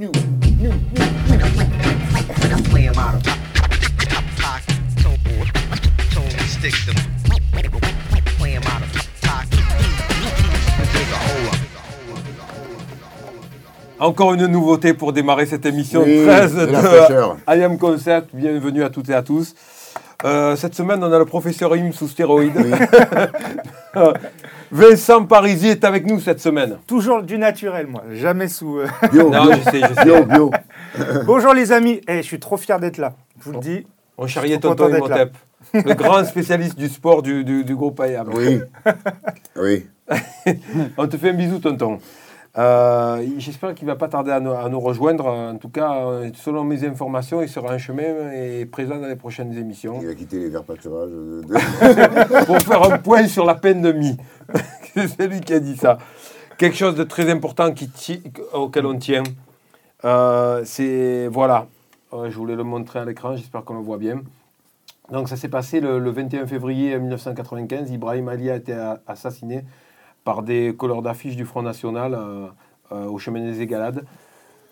new, new, new, Play 'em out of pocket. So, so stick them. Play 'em out of pocket. Take a hold up. Encore une nouveauté pour démarrer cette émission Oui, 13 de I Am Concept. Bienvenue à toutes et à tous. Euh, cette semaine, on a le professeur Im sous stéroïdes. Vincent Parisi est avec nous cette semaine. Toujours du naturel, moi. Jamais sous. euh. Bio, Non, bio, je sais, je sais. bio, bio. Bonjour les amis. Eh, je suis trop fier d'être là. Je vous le dis. On charriait suis trop Tonton Imhotep, le grand spécialiste du sport du, du, du groupe I Am. Oui. Oui. On te fait un bisou, tonton. Euh, J'espère qu'il ne va pas tarder à nous, à nous rejoindre. En tout cas, euh, selon mes informations, il sera en chemin et présent dans les prochaines émissions Il a quitté les verts pâturages. de- de- pour faire un point sur la peine de mie. C'est lui qui a dit ça. Quelque chose de très important qui auquel on tient, euh, c'est. Voilà, Euh, je voulais le montrer à l'écran, j'espère qu'on le voit bien. Donc ça s'est passé le, le 21 février 1995. Ibrahim Ali a été assassiné par des couleurs d'affiche du Front National euh, euh, au chemin des Égalades.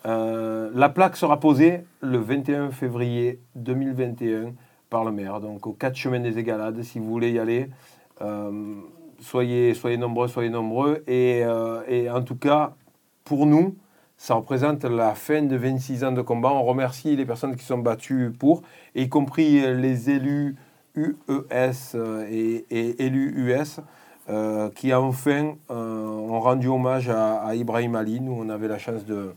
Euh, la plaque sera posée le 21 février 2021 par le maire, donc au 4 chemin des Égalades, si vous voulez y aller. soyez, soyez nombreux, soyez nombreux. Et, et en tout cas, pour nous, ça représente la fin de 26 ans de combat. On remercie les personnes qui sont battues pour, y compris les élus UES et, et élus US, euh, qui enfin euh, ont rendu hommage à, à Ibrahim Ali. Nous, on avait la chance de,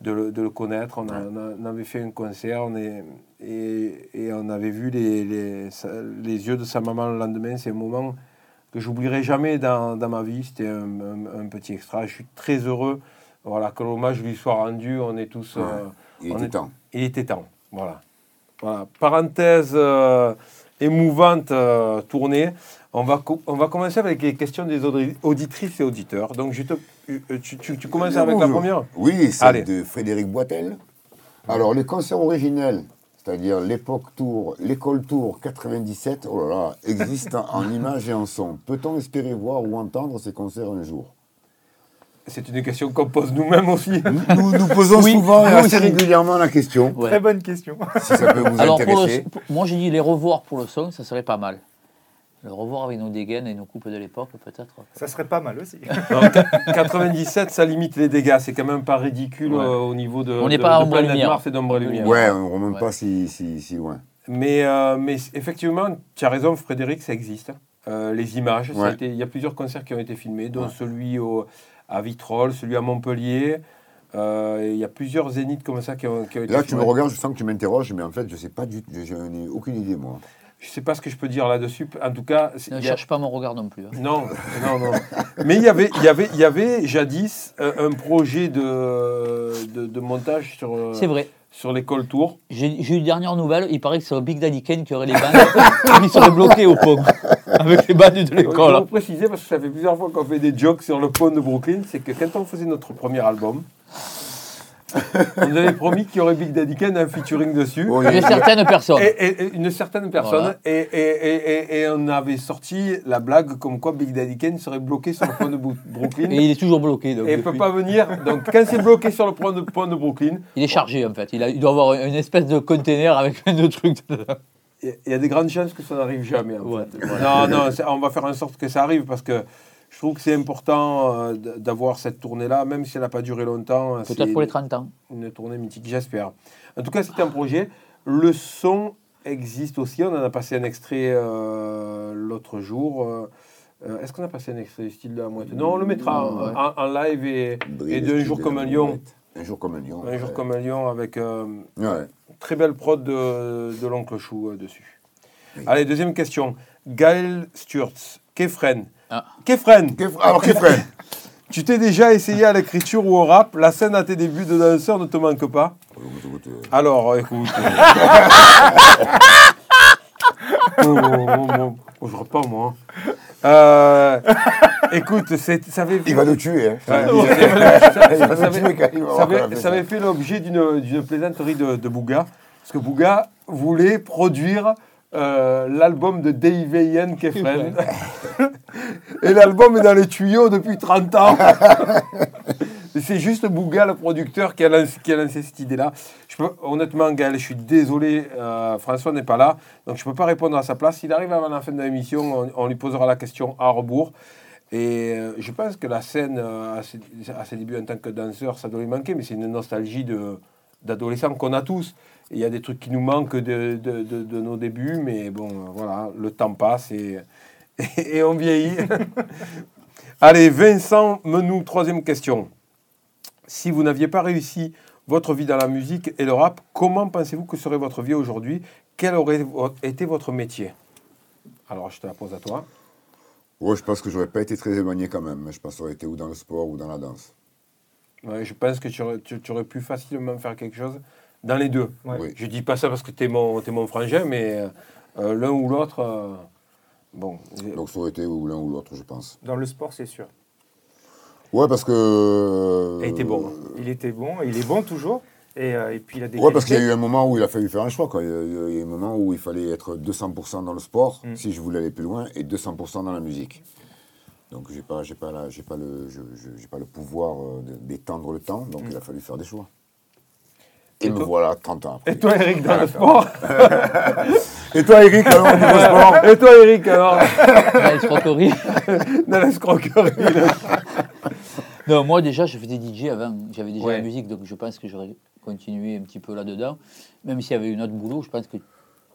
de, le, de le connaître. On, a- on a- on avait fait un concert on est, et, et on avait vu les, les, yeux de sa maman le lendemain. C'est un moment que j'oublierai jamais dans, dans ma vie. C'était un, un- un petit extra. Je suis très heureux voilà, que l'hommage lui soit rendu. On est tous. Ouais. euh, Il était est- temps. il était temps. Voilà. Voilà. Parenthèse euh, émouvante euh, tournée. On va, co- on va commencer avec les questions des audi- auditrices et auditeurs. Donc, je te, euh, tu, tu- tu commences avec la première? Oui, c'est de Frédéric Boitel. Alors, les concerts originels, c'est-à-dire l'époque tour, l'école tour 97, oh là là, existent en images et en son. Peut-on espérer voir ou entendre ces concerts un jour? C'est une question qu'on pose nous-mêmes aussi. Nous nous posons Oui, souvent et assez régulièrement la question, Ouais. Très bonne question. si ça peut vous Alors, pour le, intéresser. pour- moi, j'ai dit les revoir pour le son, ça serait pas mal. Le revoir avec nos dégaines et nos coupes de l'époque, peut-être. Ça serait pas mal aussi. Alors, qu- 97, ça limite les dégâts. C'est quand même pas ridicule Ouais. euh, au niveau de, On n'est pas ombre lumière. Mars et d'ombre lumière. Ouais, on ne remonte Ouais. pas si, si, si loin. Mais, euh, mais effectivement, tu as raison, Frédéric, ça existe. Euh, les images, Ouais. il y a plusieurs concerts qui ont été filmés, dont Ouais. celui au- à Vitrolles, celui à Montpellier. Euh, il y a plusieurs zéniths comme ça qui ont, qui ont été Là, tu me regardes, je sens que tu m'interroges, mais en fait, je sais pas du tout, je n'ai aucune idée, moi. Je ne sais pas ce que je peux dire là-dessus. En tout cas, Ne a- cherche pas mon regard non plus. hein. non, non, non. Mais il y avait, il y avait, il y avait jadis euh, un projet de, de, de montage sur, euh, C'est vrai. sur l'école Tour. J'ai eu une dernière nouvelle. Il paraît que c'est Big Daddy Kane qui aurait les bandes. il serait bloqué au pont avec les bandes de Il faut l'école. préciser, parce que ça fait plusieurs fois qu'on fait des jokes sur le pont de Brooklyn, c'est que quand on faisait notre premier album, on nous avait promis qu'il y aurait Big Daddy Kane un featuring dessus. A- certaines personnes. Et, et- et une certaine personne, Voilà. et, et, et, et- et on avait sorti la blague comme quoi Big Daddy Kane serait bloqué sur le pont de Bro- Brooklyn Et il est toujours bloqué. donc, et ne peut pas venir. Donc quand c'est bloqué sur le pont de, Brooklyn, Il est chargé en fait. Il, a- il doit avoir une espèce de container avec plein de trucs dedans. il y a- des grandes chances que ça n'arrive jamais. en Ouais, fait. Non, non, on va faire en sorte que ça arrive parce que je trouve que c'est important euh, d'avoir cette tournée-là, même si elle n'a pas duré longtemps. Peut-être c'est pour les 30 ans. Une tournée mythique, j'espère. En tout cas, c'était un projet. Le son existe aussi. On en a passé un extrait euh, l'autre jour. Euh, euh, Est-ce qu'on a passé un extrait du style de la moitié Non, on le mettra en, Ouais. en- en live et, et d'un jour comme un lion. Un jour comme un lion. Un jour comme un lion avec euh, Ouais. très belle prod de, de l'oncle Chou euh, dessus. Oui. Allez, deuxième question. Gaël Sturz, Kefren. Ah. Kefren, Alors, que tu t'es déjà essayé à l'écriture ou au rap? La scène à tes débuts de danseur ne te manque pas? Alors, écoute. oh, oh, oh, oh, oh, rappe pas, moi. Euh, écoute, ça avait Il va nous tuer. Hein. Ça- avait- fait l'objet d'une d'une plaisanterie de, de Bouga, parce que Bouga voulait produire euh, l'album de Dave Ian Kefren. Et l'album est dans les tuyaux depuis 30 ans. C'est juste Bouga, le producteur, qui a lancé, qui a lancé cette idée-là. Honnêtement, Gaël, je suis désolé, euh, François n'est pas là, donc je ne peux pas répondre à sa place. S'il arrive avant la fin de l'émission, on, on lui posera la question à rebours. Et euh, je pense que la scène, à, ses, à ses débuts en tant que danseur, ça doit lui manquer, mais c'est une nostalgie d'adolescent qu'on a tous. Il y a des trucs qui nous manquent de, de- de- de nos débuts, mais bon, voilà, le temps passe et, et on vieillit. Allez, Vincent Menou, troisième question. Si vous n'aviez pas réussi votre vie dans la musique et le rap, comment pensez-vous que serait votre vie aujourd'hui? Quel aurait été votre métier? Alors, je te la pose à toi. Ouais, je pense que j'aurais pas été très éloigné quand même. Je pense que ça aurait été ou dans le sport ou dans la danse. Ouais, je pense que tu aurais, tu- tu aurais pu facilement faire quelque chose dans les deux. Ouais. Oui. Je dis pas ça parce que tu es mon, t'es mon frangin, mais euh, l'un ou l'autre, euh, bon. Donc ça aurait été ou l'un ou l'autre, je pense. Dans le sport, c'est sûr. Ouais, parce que. Il était bon, hein. Il était bon, il est bon toujours. Et, euh, et puis il a des Ouais, parce qu'il y a eu un moment où il a fallu faire un choix. Quoi. Il, y a, il y a eu un moment où il fallait être 200% dans le sport, Mm. si je voulais aller plus loin, et 200% dans la musique. Donc j'ai pas, j'ai pas, la- j'ai pas le, j'ai pas le pouvoir euh, d'étendre le temps, donc il a fallu faire des choix. Et, Et me voilà 30 ans après. Et toi, Eric, dans le sport Et toi, Eric, alors, au niveau sport Et toi, Eric, alors La escroquerie. Dans l'escroquerie là. Non, moi déjà, je faisais DJ avant. J'avais déjà Ouais. la musique, donc je pense que j'aurais continué un petit peu là-dedans. Même s'il y avait une autre boulot, je pense que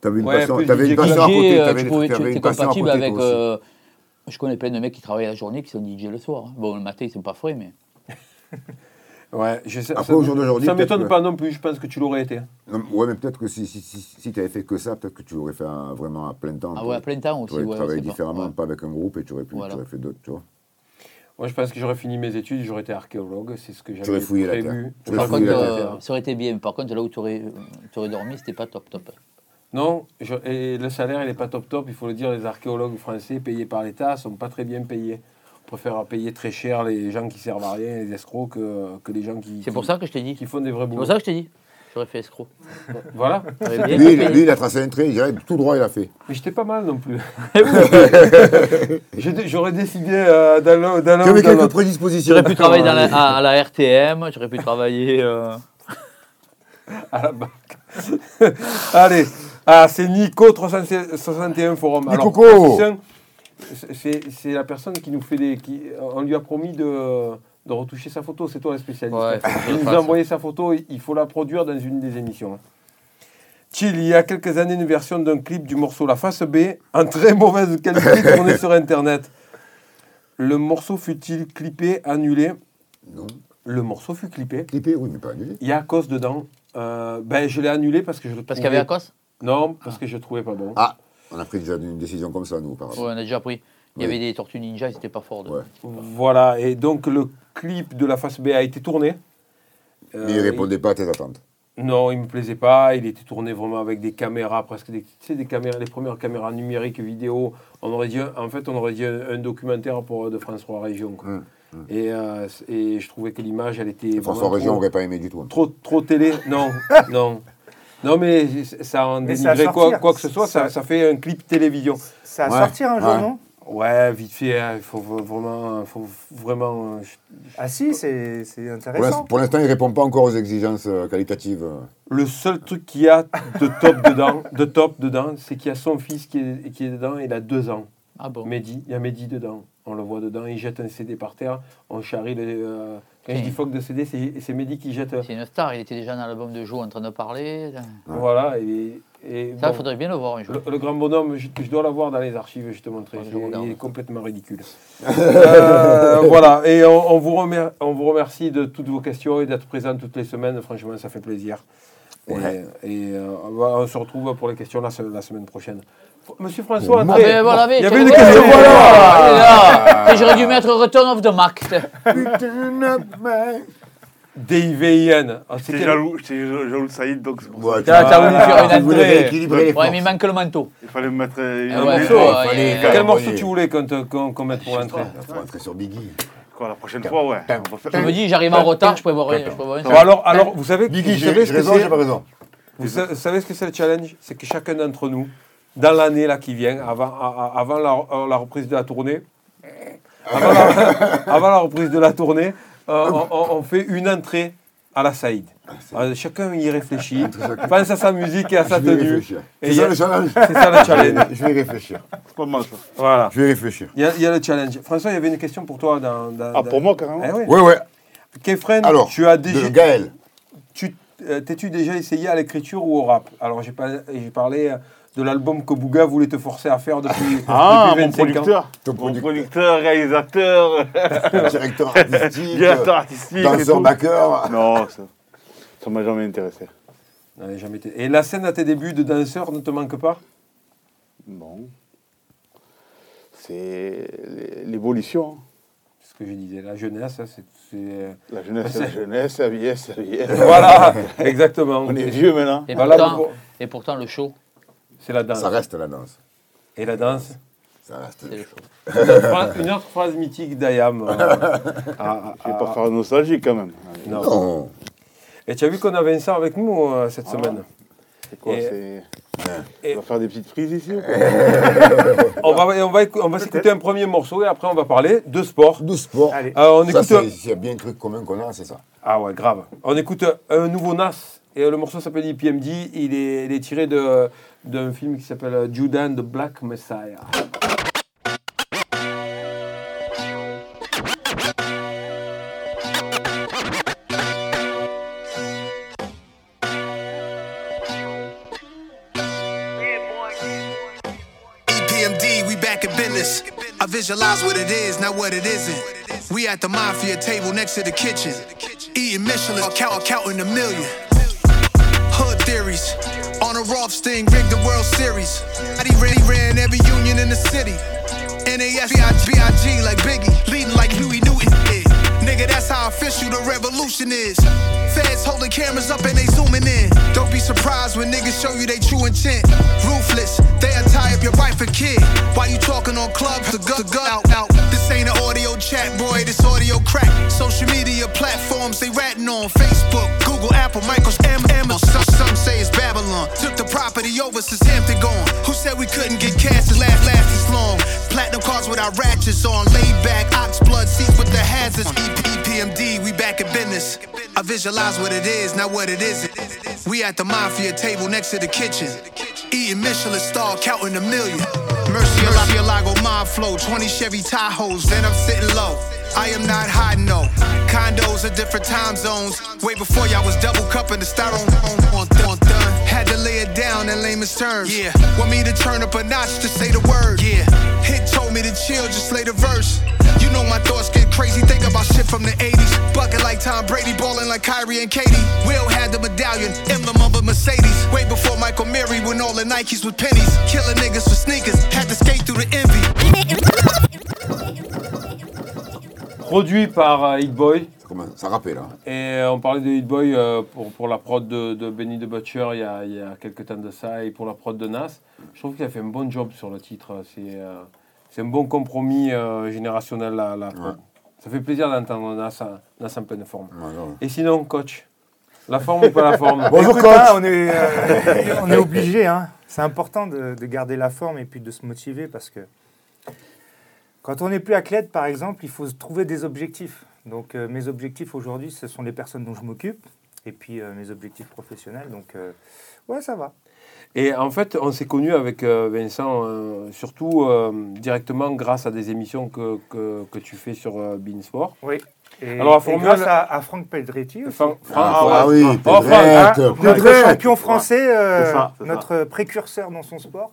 T'avais une Ouais, passion, DJ une passion à côté. euh, tu des- pouvais- une compatible avec. euh, je connais plein de mecs qui travaillent la journée, qui sont DJ le soir. hein. Bon, le matin, ils sont pas frais, mais. Ouais, je sais. Après, ça- au jour d'aujourd'hui, Ça peut-être m'étonne pas non plus, je pense que tu l'aurais été. Non, ouais, mais peut-être que si, si, si, si tu avais fait que ça, peut-être que tu l'aurais fait vraiment à plein temps. Ah tu ouais, à aurais- plein temps Tu aussi. aurais ouais, travaillé pas- différemment, ouais. pas avec un groupe, et tu aurais, pu, Voilà. tu aurais fait d'autres, tu vois. Moi, je pense que j'aurais fini mes études, j'aurais été archéologue, c'est ce que j'avais aurais fouillé la terre. prévu. Tu aurais Par fouillé contre, la euh, ça aurait été bien. Par contre, là où tu aurais, dormi, c'était pas top top. Non, je- et le salaire, il n'est pas top top, il faut le dire, les archéologues français payés par l'État sont pas très bien payés. Préfère payer très cher les gens qui servent à rien, les escrocs, que, que les gens qui, C'est pour ça que je t'ai dit. qui font des vrais C'est boulots. pour ça que je t'ai dit. J'aurais fait escroc. Voilà. Lui, il- payé. lui, il a tracé un trait, il dirait tout droit, il a fait. Mais j'étais pas mal non plus. J'aurais décidé euh, dans l'un dans ou quelques l'autre. prédispositions. J'aurais pu travailler dans la- à, à la RTM, j'aurais pu travailler. euh, à la banque. Allez, ah, c'est Nico 361 Forum. Nico. C'est la personne qui nous fait des. Qui, on lui a promis de, de retoucher sa photo, c'est toi le spécialiste. Ouais, il nous a envoyé sa photo, il- faut la produire dans une des émissions. Chill, il y a quelques années, une version d'un clip du morceau La Face B en très mauvaise qualité tourné sur Internet. Le morceau fut-il clippé, annulé? Non. Le morceau fut clippé. Clippé, oui, mais pas annulé. Il y a à cause dedans. Euh, ben, je l'ai annulé parce que je le Parce qu'il y avait à cause Non, parce que je le trouvais pas bon. Ah, on a pris déjà une décision comme ça, nous, auparavant. Ouais, on a déjà pris. Il y Oui. avait des tortues ninja, c'était pas fort. de- Ouais. Voilà, et donc le clip de la face B a été tourné. Euh, Mais il répondait pas à tes attentes. il- Non, il me plaisait pas. Il était tourné vraiment avec des caméras, presque des, tu sais, des caméras, les premières caméras numériques vidéo. On aurait dit, en fait, on aurait dit un, un documentaire pour de France 3 Région. quoi. Hum, Et, euh, et je trouvais que l'image, elle était François Région n'aurait pas aimé du tout. hein. trop, trop télé. Non, non. Non, mais ça en Mais ça va dénigrait quoi, que ce soit, ça, fait un clip télévision. Ça va Ouais, sortir un jour, ouais. non? Ouais, vite fait, hein, il faut vraiment. Faut vraiment je- Ah si, c'est intéressant. Pour l'instant, il répond pas encore aux exigences euh, qualitatives. Le seul truc qu'il y a de top dedans, de top dedans, c'est qu'il y a son fils qui est, qui est dedans, il a deux ans. Ah bon? Mehdi, il y a Mehdi dedans. On le voit dedans, il jette un CD par terre, on charrie le. euh, quand je dis phoque de CD, c'est c'est Mehdi qui jette. euh, C'est une star, il était déjà dans l'album de Joe en train de parler. Voilà, et. et Ça, bon, faudrait bien le voir un jour. le, le grand bonhomme, je, je dois l'avoir dans les archives, je te montrerai. Ouais, je Il- il est complètement ridicule. Euh, voilà, et on, on vous remer- on vous remercie de toutes vos questions et d'être présent toutes les semaines. Franchement, ça fait plaisir. Et, Ouais. et, euh, on se retrouve pour les questions la semaine prochaine. Monsieur François, Ah entrez. ben voilà, mais il y avait une question, ouais, voilà. J'aurais dû mettre Return of the Mac. DIVIN. Ah, J'étais c'était- jaloux, j'étais jaloux de Saïd, donc c'est pour ça. T'as voulu faire une tu entrée. Ouais, mais il manque le manteau. Il fallait me mettre euh, une Ah ouais. Quel morceau tu voulais qu'on te- qu'on mette pour l'entrée faut rentrer sur Biggie. Quoi, la prochaine fois, ouais. Je me dis, j'arrive en retard, je prévois rien. alors, alors, vous savez, Biggie, j'ai raison, j'ai pas raison. Vous savez ce que c'est le challenge? C'est que chacun d'entre nous, dans l'année là qui vient, avant, avant la, la reprise de la tournée, avant la, avant la reprise de la tournée, euh, on, fait une entrée à la Saïd. Euh, chacun y réfléchit, pense à sa musique et à sa tenue. C'est ça a- le challenge C'est ça le challenge. Je vais y réfléchir. C'est pas mal ça. Voilà. Je vais y réfléchir. Il y, a, il y a le challenge. François, il y avait une question pour toi. Dans, dans- Ah, dans- pour moi, carrément Eh oui. Ouais, ouais. Kefren, Alors, tu as de déjà, Gaël. tu, euh, t'es-tu déjà essayé à l'écriture ou au rap? Alors, j'ai, pas, j'ai parlé euh, de l'album que Bouga voulait te forcer à faire depuis, Ah, depuis mon 25 ans. producteur. Ton Mon producteur. producteur, réalisateur, Directeur artistique. directeur artistique. et Danseur backer. Non, ça ça m'a jamais intéressé. Non, jamais été- Et la scène à tes débuts de danseur ne te manque pas? Bon. C'est l'évolution. C'est ce que je disais, la jeunesse, hein, c'est... c'est, euh, La jeunesse, c'est la jeunesse, la vieillesse, la vieillesse. Voilà, exactement. On est vieux maintenant. Et, Voilà, pourtant, pour- et pourtant, le show, c'est la danse. Ça reste la danse. Et la danse Ça reste. Une autre phrase, une autre phrase mythique d'Ayam. euh, à- Je vais à- pas à- faire nostalgique quand même. non. Non. Et tu as vu qu'on a Vincent avec nous euh, cette semaine C'est quoi Et- c'est... et- On va faire des petites prises ici ou quoi On va, on va, on va s'écouter un premier morceau et après on va parler de sport. De sport. Allez. Euh, on Ça, écoute. S'il y a bien un truc commun qu'on a, c'est ça. Ah ouais, grave. On écoute un nouveau Nas. Et le morceau s'appelle IPMD. Il est, il est tiré de- d'un film qui s'appelle euh, Judan the Black Messiah. EPMD, we back in business. I visualize what it is, not what it isn't. We at the mafia table next to the kitchen. Eating Michelin, count, counting a million. Hood theories. On a Roth sting, rigged the World Series. He really ran every union in the city. NAS, B.I.G. like Biggie, leading like Huey Newton did. Nigga, that's how official the revolution is. Feds holding cameras up and they zooming in. Don't be surprised when niggas show you they true intent. Ruthless, they'll tie up your wife and kid. Why you talking on clubs? The gun, the gun out, out. This ain't an audio chat, boy, this audio crack. Social media platforms, they ratting on Facebook, Google, Apple, Microsoft, some say it's Babylon. Took the property over since Hampton gone. Who said we couldn't get cash to last, last this long? Platinum cars with our ratchets on. Laid back, ox blood seats with the hazards. EPMD, we back in business. I visualize what it is, not what it isn't. We at the mafia table next to the kitchen. Eating Michelin star, counting a million. Mercy, a Lago, my flow, 20 Chevy Tahoes, then I'm sitting low. I am not hiding no. Condos are different time zones. Way before y'all was double cupping the styrofoam on, on, on done. Had to lay it down in layman's terms. Yeah. Want me to turn up a notch to say the word. Yeah. Hit told me to chill, just lay the verse. You know my thoughts get crazy, think about shit from the 80s. Bucket like Tom Brady, balling like Kyrie and Katie. Will had the medallion, emblem of a Mercedes. Way before Michael Mary, when all the Nikes was pennies. Killing niggas for sneakers, had to skate through the envy. Produit par euh, Hit Boy. Ça rappelle, là. Et euh, on parlait de Hit Boy euh, pour, pour la prod de, de Benny the Butcher il y, a, il y a quelques temps de ça et pour la prod de Nas. Je trouve qu'il a fait un bon job sur le titre. C'est euh, c'est un bon compromis euh, générationnel. Prod. Ouais. Ça fait plaisir d'entendre Nas, Nas en pleine forme. Ouais. Et sinon, coach, la forme ou pas la forme? Bonjour, Écoute, coach. on est, euh, on est obligé. Hein. C'est important de, de garder la forme et puis de se motiver parce que quand on n'est plus athlète, par exemple, il faut se trouver des objectifs. Donc euh, mes objectifs aujourd'hui, ce sont les personnes dont je m'occupe et puis euh, mes objectifs professionnels. Donc euh, ouais, ça va. Et en fait, on s'est connus avec Vincent, euh, surtout euh, directement grâce à des émissions que, que, que tu fais sur euh, Beansport. Oui. Et, Alors, la et formule- grâce à, à Franck Pedretti aussi. Fran- Fran- Ah, ouais. ah oui, Oh, Franck, Hein, Pedrette. notre champion français, euh, notre précurseur dans son sport.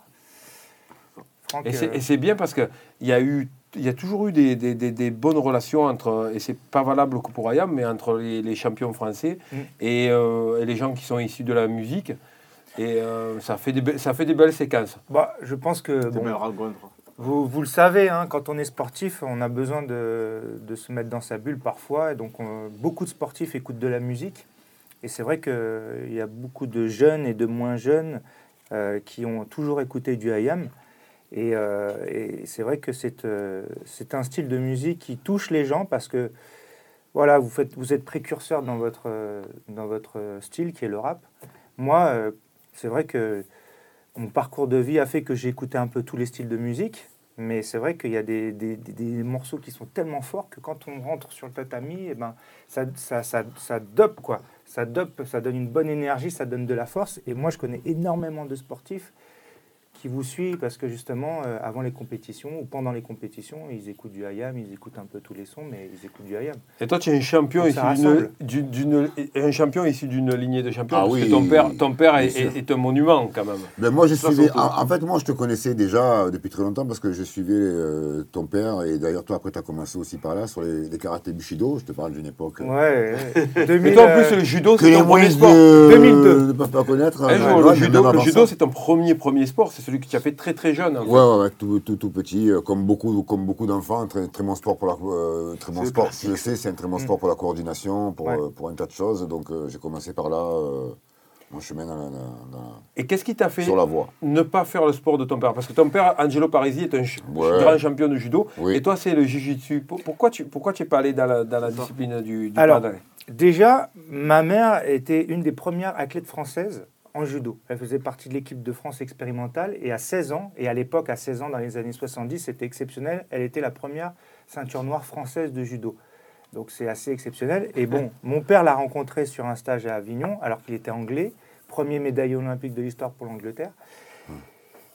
Et c'est- et c'est bien parce qu'il y a eu. Il y a toujours eu des, des- des- des bonnes relations entre, et c'est pas valable que pour Ayam, mais entre les, les champions français Mm. et, euh, et les gens qui sont issus de la musique. Et euh, ça, fait des be- ça fait des belles séquences. bah, je pense que bon. Vous, vous le savez, hein, quand on est sportif, on a besoin de, de se mettre dans sa bulle parfois. Et donc, on- beaucoup de sportifs écoutent de la musique. Et c'est vrai qu'il y a beaucoup de jeunes et de moins jeunes euh, qui ont toujours écouté du IAM. Et, euh, et c'est vrai que c'est euh, c'est un style de musique qui touche les gens parce que voilà, vous, faites, vous êtes précurseur dans votre, dans votre style qui est le rap. Moi, euh, c'est vrai que mon parcours de vie a fait que j'ai écouté un peu tous les styles de musique. Mais c'est vrai qu'il y a des, des- des- des morceaux qui sont tellement forts que quand on rentre sur le tatami, eh ben, ça, ça, ça, ça dope, quoi. Ça dope, ça donne une bonne énergie, ça donne de la force. Et moi, je connais énormément de sportifs qui vous suivent parce que justement, euh, avant les compétitions ou pendant les compétitions, ils écoutent du IAM, ils écoutent un peu tous les sons, mais ils écoutent du IAM. Et toi, tu es un champion, issu d'une, un champion issu d'une lignée de champions. Ah parce oui, que ton père, ton père est, un monument quand même. Ben moi, je suivais. En, en fait, moi, je te connaissais déjà depuis très longtemps parce que je suivais euh, ton père et d'ailleurs, toi, après, tu as commencé aussi par là sur les, les karatés Bushido. Je te parle d'une époque. euh, Ouais, ouais. 2000, Et toi, en plus, le judo, c'est ton premier sport. de 2002. ne peuvent pas connaître. Un jour, le mais judo, le judo, c'est ton premier premier sport. C'est celui que tu as fait très très jeune. en fait. Ouais, ouais, ouais, tout, tout, tout petit, euh, comme beaucoup, comme beaucoup d'enfants, un très, très bon sport pour la, euh, très bon sport. Je le sais, c'est un très bon sport pour la coordination, pour, Ouais. euh, pour un tas de choses. Donc, euh, j'ai commencé par là, euh, mon chemin dans la- dans la- Et qu'est-ce qui t'a fait sur la voie. ne pas faire le sport de ton père? Parce que ton père, Angelo Parisi, est un ch- Ouais. grand champion de judo. Oui. Et toi, c'est le jiu-jitsu. Pour- Pourquoi tu pourquoi tu n'es pas allé dans la, dans la discipline du, du Alors, Déjà, ma mère était une des premières athlètes françaises en judo. Elle faisait partie de l'équipe de France expérimentale et à 16 ans, et à l'époque, à 16 ans, dans les années 70, c'était exceptionnel, elle était la première ceinture noire française de judo. Donc c'est assez exceptionnel. Et bon, mon père l'a rencontrée sur un stage à Avignon, alors qu'il était anglais, premier médaille olympique de l'histoire pour l'Angleterre.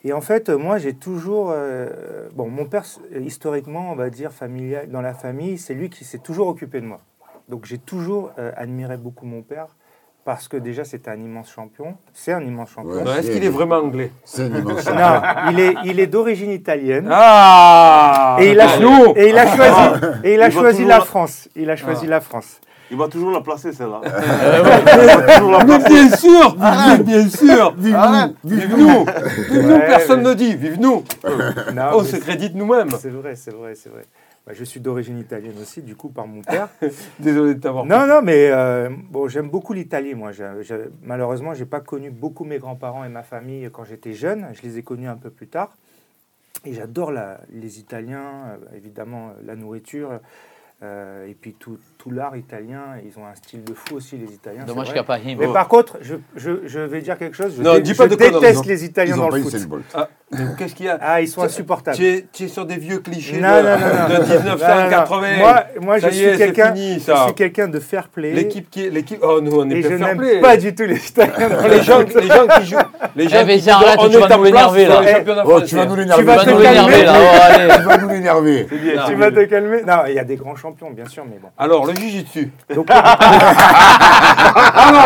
Et en fait, moi, j'ai toujours. euh, bon, mon père, historiquement, on va dire, familial, dans la famille, c'est lui qui s'est toujours occupé de moi. Donc j'ai toujours euh, admiré beaucoup mon père parce que déjà c'était un immense champion. C'est un immense champion. Ouais. Est-ce qu'il est vraiment anglais C'est un immense Non, il est, il est d'origine italienne. Ah et, il a, et il a choisi, et il a Il choisi la France. Il a choisi la France. Il va toujours la placer, celle-là. Mais bien sûr Mais bien sûr Vive nous Vive nous Vive nous Ouais, Personne mais- ne dit Vive nous Non, On se crédite nous-mêmes c'est vrai, c'est vrai, c'est vrai. Bah, je suis d'origine italienne aussi, du coup, par mon père. Désolé de t'avoir. Non, non, mais euh, bon, j'aime beaucoup l'Italie, moi. Malheureusement, j'ai pas connu beaucoup mes grands-parents et ma famille quand j'étais jeune. Je les ai connus un peu plus tard. Et j'adore les Italiens, euh, évidemment, euh, la nourriture. euh, et puis tout, tout l'art italien, ils ont un style de fou aussi, les Italiens. Dommage c'est qu'il n'y vrai. a pas Him. Mais par contre, je, je, je vais dire quelque chose. Je, Non, dé- dis pas je de conneries, déteste non. les Italiens Ils dans le foot. Ah, qu'est-ce qu'il y a Ah, ils sont insupportables. tu es, tu es sur des vieux clichés Non, de, non, non, non. de 1980. Non, non, non. Moi, moi je suis quelqu'un fini, je suis quelqu'un de fair play. L'équipe qui est. L'équipe. Oh, nous, on est Et pas je fair n'aime play. pas du tout les Italiens. Les le gens, foot. les gens qui jouent. Les gens Eh, qui on tu est vas en nous place là. Eh, championnat tu vas français. nous Tu l'énerver. vas Tu vas te nous calmer. l'énerver, là. Allez. Tu vas nous l'énerver. C'est bien, Tu c'est vas bien. te calmer. Non, il y a des grands champions, bien sûr, mais bon. Alors, le jiu-jitsu. Donc, Alors,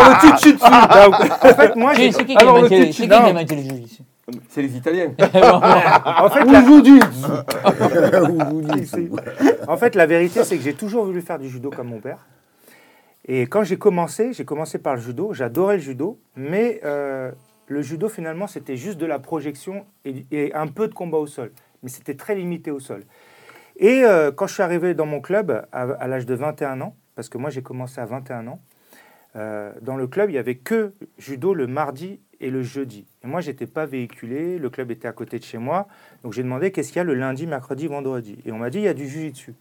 le titre dessus. en fait, moi, j'ai- C'est qui qui Alors, a le inventé c'est qui non. qui a inventé le jiu-jitsu C'est les Italiens. en fait, la, en fait, la vérité, c'est que j'ai toujours voulu faire du judo comme mon père. Et quand j'ai commencé, j'ai commencé par le judo. J'adorais le judo, mais euh, le judo, finalement, c'était juste de la projection et, et un peu de combat au sol. Mais c'était très limité au sol. Et euh, quand je suis arrivé dans mon club à, à l'âge de 21 ans, parce que moi j'ai commencé à 21 ans, euh, dans le club, il n'y avait que judo le mardi et le jeudi. Et moi, j'étais pas véhiculé, le club était à côté de chez moi. Donc j'ai demandé qu'est-ce qu'il y a le lundi, mercredi, vendredi? Et on m'a dit, il y a du jiu-jitsu.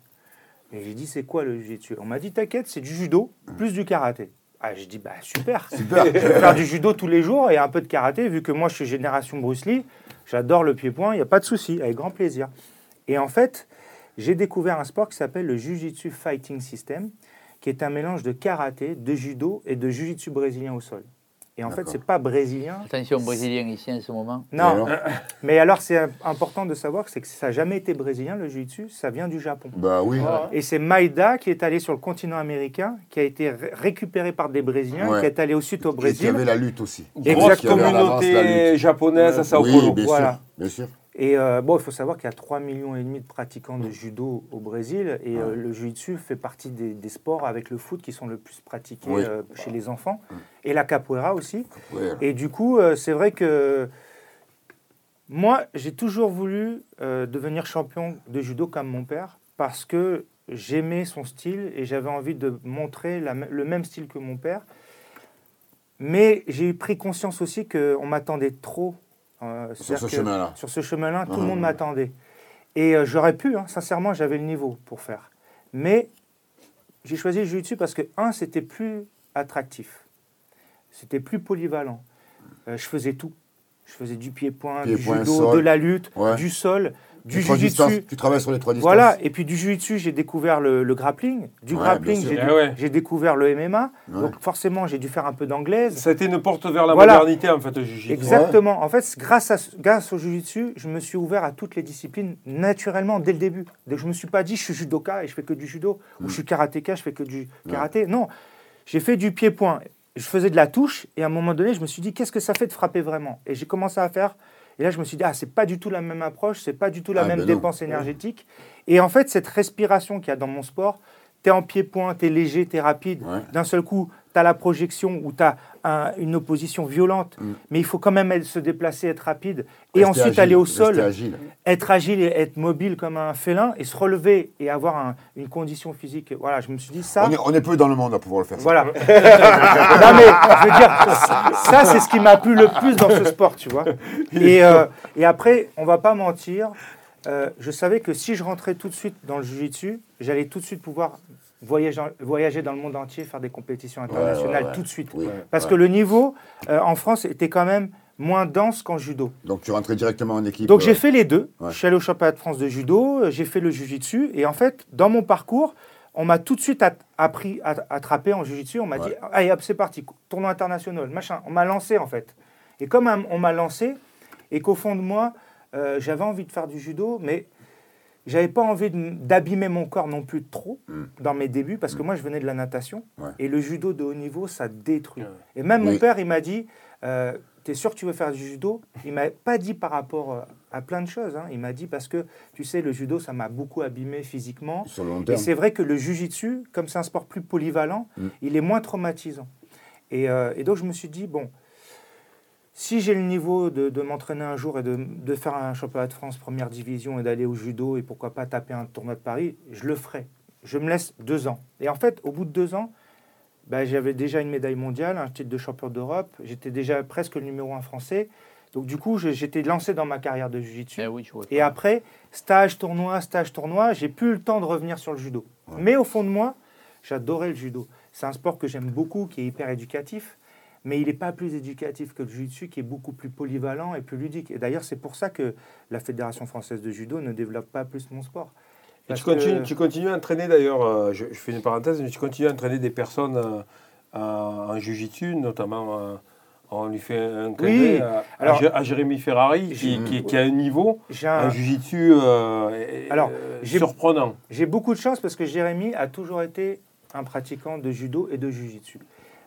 Et j'ai dit, c'est quoi le jiu-jitsu? On m'a dit, t'inquiète, c'est du judo plus du karaté. Ah, j'ai dit, bah super, Super. je vais faire du judo tous les jours et un peu de karaté, vu que moi je suis génération Bruce Lee, j'adore le pied-point, il n'y a pas de souci, avec grand plaisir. Et en fait, j'ai découvert un sport qui s'appelle le Jiu-Jitsu Fighting System, qui est un mélange de karaté, de judo et de Jiu-Jitsu brésilien au sol. Et en fait, c'est pas brésilien. Attention, brésilien ici en ce moment. Non, alors mais alors c'est important de savoir que c'est que ça n'a jamais été brésilien, le Jiu-Jitsu, ça vient du Japon. Bah oui. Et c'est Maïda qui est allé sur le continent américain, qui a été ré- récupéré par des Brésiliens, Ouais. qui est allé ensuite au Et qu'il y Brésil. avait la lutte aussi. Grosse Exactement. La communauté japonaise à Sao oui, Paulo. Voilà. Bien sûr. Et euh, bon, il faut savoir qu'il y a 3 millions et demi de pratiquants de judo au Brésil et euh, le jiu-jitsu fait partie des, des sports avec le foot qui sont le plus pratiqués Oui. euh, chez les enfants et la capoeira aussi. Et du coup, c'est vrai que moi, j'ai toujours voulu devenir champion de judo comme mon père parce que j'aimais son style et j'avais envie de montrer la le même style que mon père. Mais j'ai pris conscience aussi qu'on m'attendait trop. Euh, Sur ce chemin-là. Sur ce chemin-là, tout le monde m'attendait. Et euh, j'aurais pu, hein, sincèrement, j'avais le niveau pour faire. Mais j'ai choisi le jiu-jitsu parce que, un, c'était plus attractif. C'était plus polyvalent. Euh, je faisais tout. Je faisais du pied-point, du judo, de la lutte, Ouais. du sol. Du jujitsu. Tu travailles sur les trois distances. Voilà, et puis du jiu-jitsu, j'ai découvert le, le grappling. Du Ouais, grappling, bien j'ai Eh ouais. découvert le MMA. Ouais. Donc forcément, j'ai dû faire un peu d'anglaise. Ça a été une porte vers la Voilà. modernité, en fait, le jiu-jitsu. Exactement. En fait, grâce, à, ce- grâce au jiu-jitsu, je me suis ouvert à toutes les disciplines naturellement dès le début. Donc, je ne me suis pas dit, je suis judoka et je fais que du judo, ou je suis karatéka, je fais que du karaté. Non, j'ai fait du pied-point. Je faisais de la touche et à un moment donné, je me suis dit, qu'est-ce que ça fait de frapper vraiment? Et j'ai commencé à faire. Et là, je me suis dit, ah, c'est pas du tout la même approche, c'est pas du tout la Ah, même ben non. dépense énergétique. Et en fait, cette respiration qu'il y a dans mon sport, tu es en pied-point, tu es léger, tu es rapide. Ouais. D'un seul coup, tu as la projection où tu as une opposition violente, Mm. mais il faut quand même se déplacer, être rapide. Et Rester ensuite agile, aller au sol, agile. être agile et être mobile comme un félin et se relever et avoir un- une condition physique. Voilà, je me suis dit ça. On est, on est peu dans le monde à pouvoir le faire. ça. Voilà. non mais je veux dire, ça c'est ce qui m'a plu le plus dans ce sport, tu vois. Et, euh, et après, on va pas mentir, euh, je savais que si je rentrais tout de suite dans le jiu-jitsu, j'allais tout de suite pouvoir voyager, voyager dans le monde entier, faire des compétitions internationales ouais, ouais. tout de suite. Oui, Parce que le niveau euh, en France était quand même moins dense qu'en judo. Donc tu rentrais directement en équipe. Donc euh, j'ai fait les deux. Je suis allé au championnat de France de judo, j'ai fait le jujitsu. Et en fait, dans mon parcours, on m'a tout de suite appris à attraper en jujitsu. On m'a Ouais. dit, allez hop, c'est parti, tournoi international, machin. On m'a lancé en fait. Et comme on m'a lancé, et qu'au fond de moi, euh, j'avais envie de faire du judo, mais j'avais pas envie d'abîmer mon corps non plus trop Mm. dans mes débuts, parce que moi, je venais de la natation. Ouais. Et le judo de haut niveau, ça détruit. Ouais. Et même mon père, il m'a dit, euh, t'es sûr que tu veux faire du judo? Il m'a pas dit par rapport euh, à plein de choses. hein. Il m'a dit parce que, tu sais, le judo, ça m'a beaucoup abîmé physiquement. Sur le long Et c'est vrai que le jujitsu, comme c'est un sport plus polyvalent, Mm. il est moins traumatisant. Et, euh, et donc je me suis dit, bon, si j'ai le niveau de, de m'entraîner un jour et de, de faire un championnat de France première division et d'aller au judo et pourquoi pas taper un tournoi de Paris, je le ferai. Je me laisse deux ans. Et en fait, au bout de deux ans, ben, j'avais déjà une médaille mondiale, un titre de champion d'Europe, j'étais déjà presque le numéro un français. Donc du coup, j'étais lancé dans ma carrière de jiu-jitsu. Eh oui. Et après, stage, tournoi, stage, tournoi, j'ai plus le temps de revenir sur le judo. Mais au fond de moi, j'adorais le judo. C'est un sport que j'aime beaucoup, qui est hyper éducatif, mais il n'est pas plus éducatif que le jiu-jitsu, qui est beaucoup plus polyvalent et plus ludique. Et d'ailleurs, c'est pour ça que la Fédération française de judo ne développe pas plus mon sport. Et tu, continues, que- tu continues à entraîner d'ailleurs, euh, je, je fais une parenthèse, mais tu continues à entraîner des personnes euh, en en Jiu-Jitsu, notamment euh, on lui fait un clin Oui, à, alors- à Jérémy Ferrari qui, J'ai- qui- qui a un niveau, un un- Jiu-Jitsu euh, euh, Alors, euh, surprenant. J'ai beaucoup de chance parce que Jérémy a toujours été un pratiquant de judo et de jiu-jitsu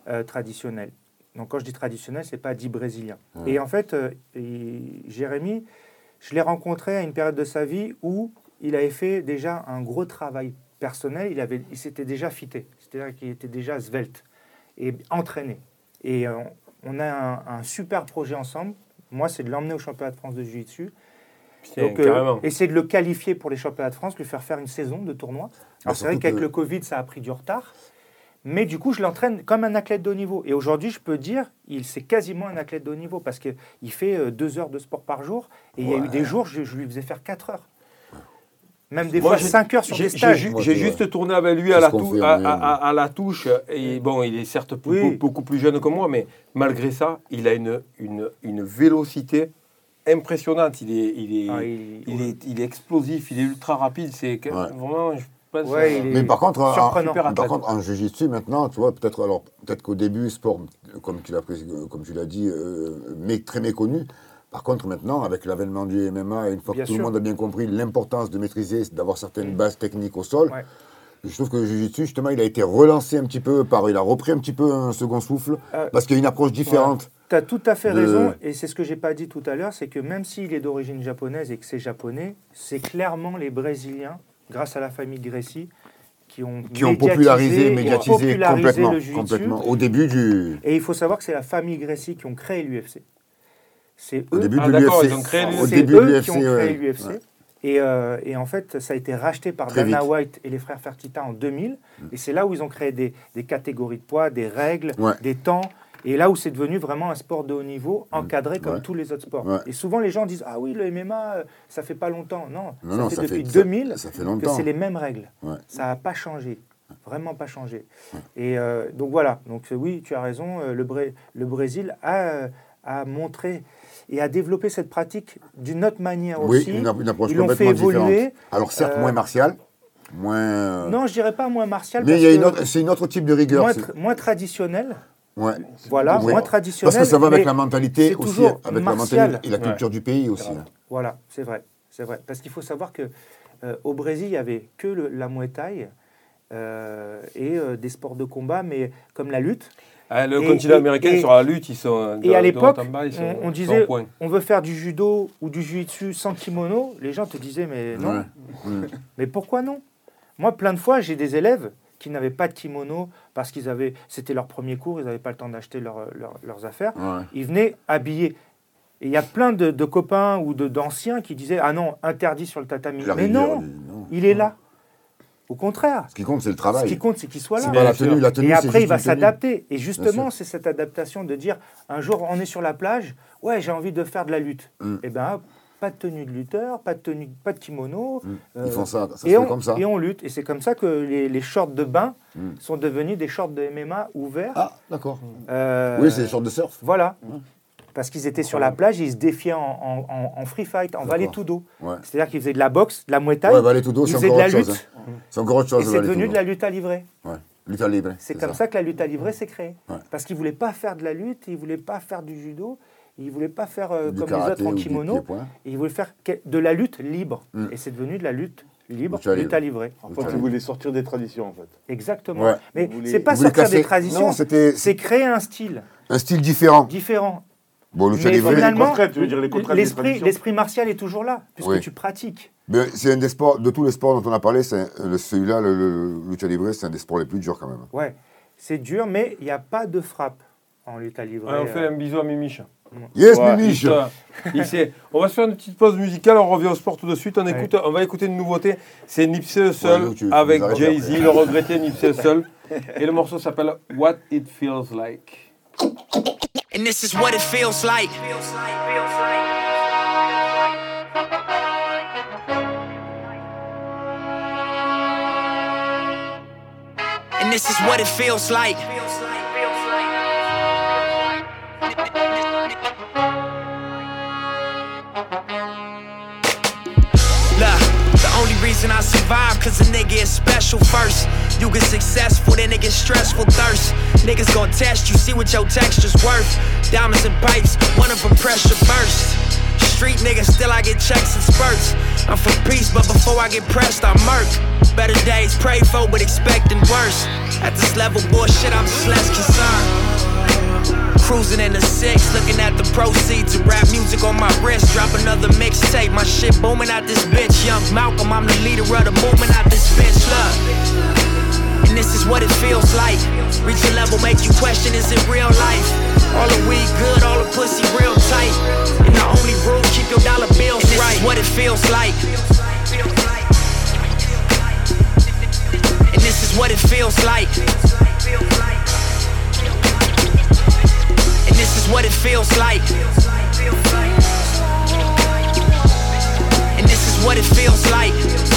euh, traditionnel. Donc quand je dis traditionnel, c'est pas dit brésilien. Et en fait, euh, il- Jérémy, je l'ai rencontré à une période de sa vie où il avait fait déjà un gros travail personnel. Il avait, il s'était déjà fité, c'est-à-dire qu'il était déjà svelte et entraîné. Et euh, on a un, un super projet ensemble. Moi, c'est de l'emmener au championnat de France de jiu-jitsu. Euh, essayer de le qualifier pour les championnats de France, lui faire faire une saison de tournoi. Bah, Alors, c'est vrai qu'avec le Covid, ça a pris du retard. Mais du coup, je l'entraîne comme un athlète de haut niveau. Et aujourd'hui, je peux dire, il c'est quasiment un athlète de haut niveau parce qu'il fait euh, deux heures de sport par jour. Et il y a eu des jours, je, je lui faisais faire quatre heures. Même des Moi, fois cinq heures sur des j'ai stages. j'ai juste tourné avec lui à la, ce qu'on tou- fait, à, oui, à- oui. à- à la touche. Et bon, il est certes beaucoup, Oui. beaucoup plus jeune que moi, mais malgré ça, il a une, une, une vélocité impressionnante. Il est, il est, Ah, il- il est, il est explosif, il est ultra rapide. C'est Ouais. vraiment, je pense. Ouais, euh, Mais par contre. Super par contre, en jiu-jitsu maintenant, tu vois, peut-être alors peut-être qu'au début, sport, comme tu l'as pré- comme tu l'as dit, euh, mais très méconnu. Par contre, maintenant, avec l'avènement du MMA, et une fois Bien que tout sûr. le monde a bien compris l'importance de maîtriser, d'avoir certaines bases techniques au sol, Ouais. je trouve que le jiu-jitsu, justement, il a été relancé un petit peu par, il a repris un petit peu un second souffle, Euh, parce qu'il y a une approche différente. Tu as tout à fait de- raison, et c'est ce que j'ai pas dit tout à l'heure, c'est que même s'il est d'origine japonaise et que c'est japonais, c'est clairement les Brésiliens, grâce à la famille Gracie, qui ont, qui ont médiatisé popularisé, et médiatisé popularisé complètement, le jiu-jitsu. complètement. Au début du, Et il faut savoir que c'est la famille Gracie qui ont créé l'UFC. C'est eux, début Ah, de d'accord, l'UFC. ils ont créé Au début de eux l'UFC, qui ont créé ouais. l'UFC. Ouais. Et, euh, et en fait, ça a été racheté par Très Dana vite. White et les frères Fertitta en 2000. Et c'est là où ils ont créé des, des catégories de poids, des règles, Ouais. des temps. Et là où c'est devenu vraiment un sport de haut niveau, encadré comme Ouais. tous les autres sports. Ouais. Et souvent, les gens disent Ah oui, le MMA, euh, ça fait pas longtemps. Non, Non, ça non, fait ça depuis fait- 2000 ça fait que c'est les mêmes règles. Ouais. Ça n'a pas changé. Vraiment pas changé. Et euh, donc voilà. Donc euh, oui, tu as raison. le, Bré- le Brésil a, à montrer et à développer cette pratique d'une autre manière Oui, aussi. une, une approche Ils l'ont fait évoluer. différente. Alors certes, Euh, moins martial, moins... Non, je dirais pas moins martial, mais a c'est une autre type de rigueur. moins, tra- moins traditionnel. Ouais. Voilà, Oui. moins traditionnel. Parce que ça va avec la mentalité c'est aussi, avec martial. la mentalité et la culture du pays aussi. hein. Voilà, c'est vrai, c'est vrai. Parce qu'il faut savoir que euh, au Brésil, il y avait que le- la Muay Thai euh, et euh, des sports de combat, mais comme la lutte. Ah, le Et- continent et- américain et- sur la lutte, ils sont. Et de- à l'époque, on, disait, point. on veut faire du judo ou du jiu-jitsu sans kimono. Les gens te disaient, mais non. Ouais. Mais pourquoi non? Moi, plein de fois, j'ai des élèves qui n'avaient pas de kimono parce qu'ils avaient, c'était leur premier cours, ils n'avaient pas le temps d'acheter leur- leur- leurs affaires. Ouais. Ils venaient habillés. Et il y a plein de, de copains ou de- d'anciens qui disaient Ah non, interdit sur le tatami. La Mais non, il est là. Au contraire. Ce qui compte, c'est le Ce travail. qui compte, c'est qu'il soit là. Pas la tenue, la tenue, Et après, il va s'adapter. Et justement, c'est cette adaptation de dire un jour, on est sur la plage, ouais, j'ai envie de faire de la lutte. Mm. Et ben, hop, pas de tenue de lutteur, pas de tenue, pas de kimono. Mm. euh, Ils font ça, ça se fait comme ça. et on lutte. Et c'est comme ça que les, les shorts de bain Mm. sont devenus des shorts de MMA ouverts. Ah, d'accord. Euh, Oui, c'est des sortes de surf. Voilà. Parce qu'ils étaient sur la plage et ils se défiaient en, en- en- en free fight, en valet tout dos. Ouais. C'est-à-dire qu'ils faisaient de la boxe, de la muay thai, Ouais, les tout dos, ils c'est faisaient encore de la autre chose. lutte. hein. C'est encore autre Et chose. c'est devenu de la lutte à livrer. Ouais. Lutte à libre. C'est comme ça. que la lutte à livrer s'est créée. Parce qu'ils ne voulaient pas faire de la lutte, ils ne voulaient pas faire du judo, ils ne voulaient pas faire euh, comme les autres en kimono, et ils voulaient faire de la lutte libre. Mm. Et c'est devenu de la lutte libre, Lutte à lutte à livrer. En fait, ils voulaient sortir des traditions, en fait. Exactement. Ouais. Mais Vous voulez- c'est pas sortir casser- des traditions, Non, c'était c'est créer un style un style différent. différent. Bon, lutte à Mais livrer, finalement, l'esprit, traditions l'esprit martial est toujours là, puisque Oui. tu pratiques. mais c'est un des sports, de tous les sports dont on a parlé, c'est le- celui-là, le, le lutte à livrer, c'est un des sports les plus durs quand même. Ouais, c'est dur, mais il n'y a pas de frappe en lutte à livrer. Ouais, on fait euh, un bisou à Mimiche. Yes, Ouais, Mimiche on va se faire une petite pause musicale, on revient au sport tout de suite. On, Ouais. écoute, on va écouter une nouveauté. C'est Nipsey Hussle Ouais, avec Jay-Z, le regretté Nipsey Hussle. Et le morceau s'appelle What It Feels Like. And this is what it feels like. And this is what it feels like. Reason I survive, cause a nigga is special first. You get successful, then it get stressful thirst. Niggas gon' test you, see what your texture's worth. Diamonds and pipes, one of them pressure burst. Street niggas, still I get checks and spurts. I'm for peace, but before I get pressed, I murk. Better days pray for, but expecting worse. At this level, bullshit, I'm just less concerned. Cruising in the six, looking at the proceeds of rap music on my wrist. Drop another mixtape, my shit booming out this bitch. Young Malcolm, I'm the leader of the movement out this bitch. Look, and this is what it feels like. Reach a level, make you question, is it real life? All the weed good, all the pussy real tight. And the only rule, keep your dollar bills and this right. Is what it feels like. And this is what it feels like. And this is what it feels like. And this is what it feels like.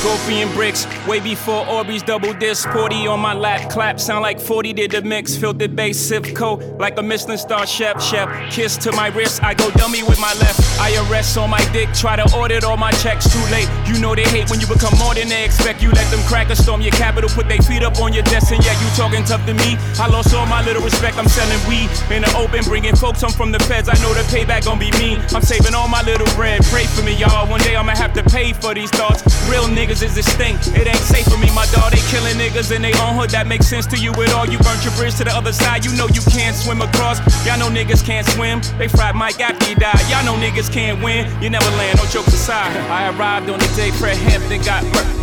Scorpion bricks, way before Orbeez double disc. 40 on my lap, clap, sound like 40 did the mix. Filtered bass, sip coat, like a Michelin star chef. Chef, kiss to my wrist, I go dummy with my left. IRS on my dick, try to audit all my checks. Too late, you know they hate when you become more than they expect. You let them crack a storm your capital, put their feet up on your desk, and yet you talking tough to me. I lost all my little respect, I'm selling weed in the open, bringing folks home from the feds. I know the payback gon' be me. I'm saving all my little bread, pray for me, y'all. One day I'ma have to pay for these thoughts. Real niggas is it ain't safe for me, my dog. They killing niggas in their own hood, that makes sense to you at all. You burnt your bridge to the other side, you know you can't swim across. Y'all know niggas can't swim, they fried Mike after he died. Y'all know niggas can't win, you never land, no jokes aside. I arrived on the day Fred Hampton got murdered.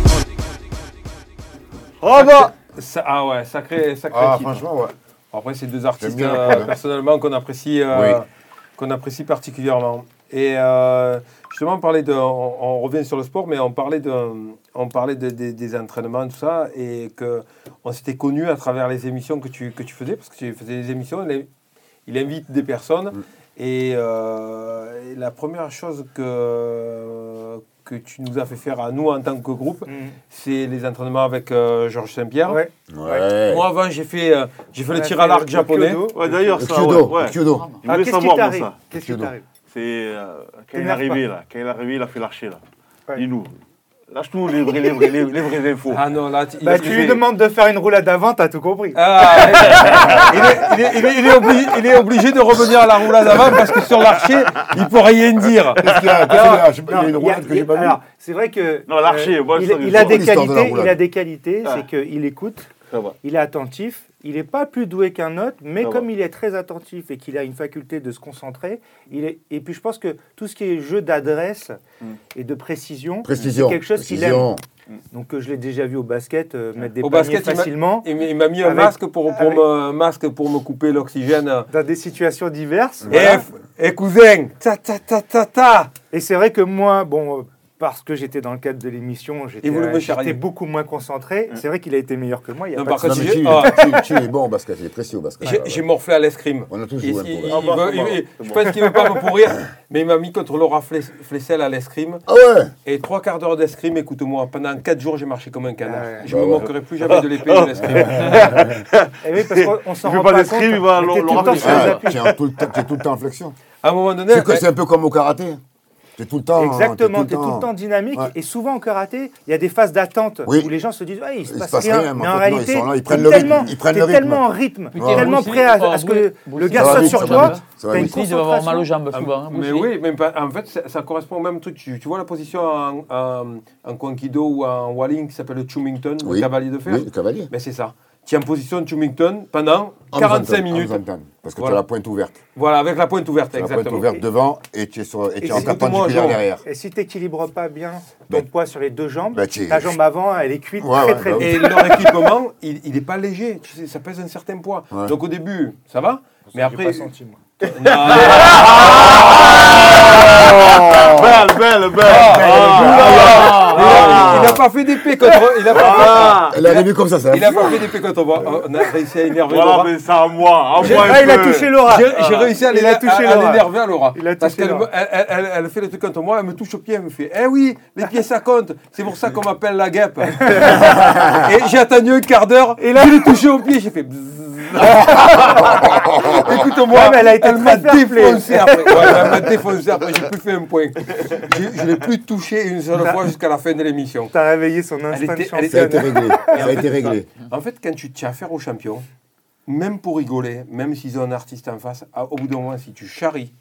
Oh bah Ça- ah ouais, sacré, sacré Ah, titre. franchement, ouais. Après, c'est deux artistes euh, hein. personnellement qu'on apprécie, euh, qu'on apprécie particulièrement. Et euh, justement, on parlait de, on, on revient sur le sport, mais on parlait de, on parlait de- de- des entraînements, tout ça, et que on s'était connus à travers les émissions que tu, que tu faisais, parce que tu faisais des émissions, il, il invite des personnes, Mm. et, euh, et la première chose que que tu nous as fait faire à nous en tant que groupe, Mm. c'est les entraînements avec euh, Georges Saint-Pierre. Ouais. Ouais. Moi, avant, j'ai fait, euh, j'ai fait le a tir fait à l'arc japonais. Ouais, d'ailleurs, Le ça, Kyudo, ouais, ouais. le Kyudo. Je Ah, Qu'est-ce qui t'arrive C'est euh, quand il est arrivé, là. Quand il est arrivé, il a fait l'archer, là. Ouais. Dis-nous. Lâche-nous les vraies, les les, les vraies infos. Ah non, là, il- Bah, tu lui demandes de faire une roulade avant, t'as tout compris. Ah, il, est, il, est, il, est, il, est obligé, il est obligé de revenir à la roulade avant parce que sur l'archer, il peut rien dire. Qu'est-ce qu'il y a Qu'est-ce qu'il y a? Je sais pas, Il y a une Non, il y a- roulade que j'ai pas vue. alors, c'est vrai que Non, l'archer, euh, il, a des de qualités. Il a des qualités, Ah. c'est qu'il écoute. Il est attentif. Il n'est pas plus doué qu'un autre, mais Ça va. comme il est très attentif et qu'il a une faculté de se concentrer, il est. Et puis je pense que tout ce qui est jeu d'adresse Mm. et de précision, Précision. c'est quelque chose qu'il aime. précision. Donc euh, je l'ai déjà vu au basket euh, mettre des Au basket, facilement Il m'a- mis un Avec- masque pour, pour avec- me, masque pour me couper l'oxygène. dans des situations diverses. Et, voilà. et cousin, ta ta ta ta ta. Et c'est vrai que moi, bon, parce que j'étais dans le cadre de l'émission, j'étais euh, beaucoup moins concentré. C'est vrai qu'il a été meilleur que moi. Il y a Non, pas par de contre, Non, mais j'ai- tu, ah. tu- tu es bon au basket, il est précis au basket. J'ai- morflé à l'escrime. On a tous Il- joué un il- peu. il Ah bah, veut- bon, je pense qu'il ne veut pas me pourrir, mais il m'a mis contre Laura Fles- Flessel à l'escrime. Ah ouais Et trois quarts d'heure d'escrime, écoute-moi, pendant quatre jours, j'ai marché comme un canard. Ah ouais. Je Bah me ouais. moquerai plus jamais de l'épée de l'escrime. Eh oui, parce qu'on on s'en rend pas pas d'escrime, il va Ah, appuis. Tu es tout le temps- en flexion. À un moment donné, c'est un peu comme au karaté. Tu es tout le temps. Exactement, t'es tu es tout le temps dynamique. Ouais. Et souvent en karaté, il y a des phases d'attente Oui. où les gens se disent ouais, il se Il se passe, passe rien. rien, mais en en fait, non, réalité, ils sont là, ils t'es prennent le rythme, tellement- ils prennent t'es le rythme. tellement en rythme, Putain, tellement prêt à, à ce que le gars saute sur toi. T'as une avoir mal aux jambes souvent. hein, Mais oui, mais en fait, ça, correspond au même truc. Tu, vois la position en, Kwankido ou en Walling qui s'appelle le Chumington, le Oui. cavalier de fer Oui, le cavalier. Mais c'est ça. Tu es en position de Chumington pendant En 45 horizontal, minutes. en Parce que Voilà. tu as la pointe ouverte. Voilà, avec la pointe ouverte, Tu as la exactement. pointe ouverte devant et tu es, sur, et tu es en derrière. Et si tu n'équilibres pas bien ton poids sur les deux jambes, bah, ta jambe avant, elle est cuite Ouais, très très. Et leur équipement, il n'est pas léger. Tu sais, ça pèse un certain poids. Ouais. Donc au début, ça va. Mais après. pas senti, moi. Non. Belle, belle, belle. Ah, il n'a pas fait d'épée contre. Il n'a pas, Ah, Elle est arrivée comme ça, ça. il a pas fait d'épée contre moi. On a réussi à énerver Voilà, Laura. mais ça à moi. Ah, il a touché Laura. J'ai réussi à Il a l'énerver à Laura. Il a Parce touché qu'elle fait le truc contre moi, elle me touche au pied, elle me fait Eh oui, les pieds ça compte, c'est pour ça qu'on m'appelle la guêpe. et j'ai attendu un quart d'heure, et là je l'ai touché au pied, j'ai fait bzzz. Écoute-moi, elle a été m'a fair play. défoncé après. Ouais, elle m'a défoncé après, j'ai plus fait un point. Je ne l'ai plus touché une seule fois jusqu'à la fin de l'émission. T'as réveillé son Elle instinct de était- elle Ça a été réglé. Ça a été réglé. En fait, quand tu as affaire aux champions, même pour rigoler, même s'ils ont un artiste en face, à- au bout d'un moment, si tu charries,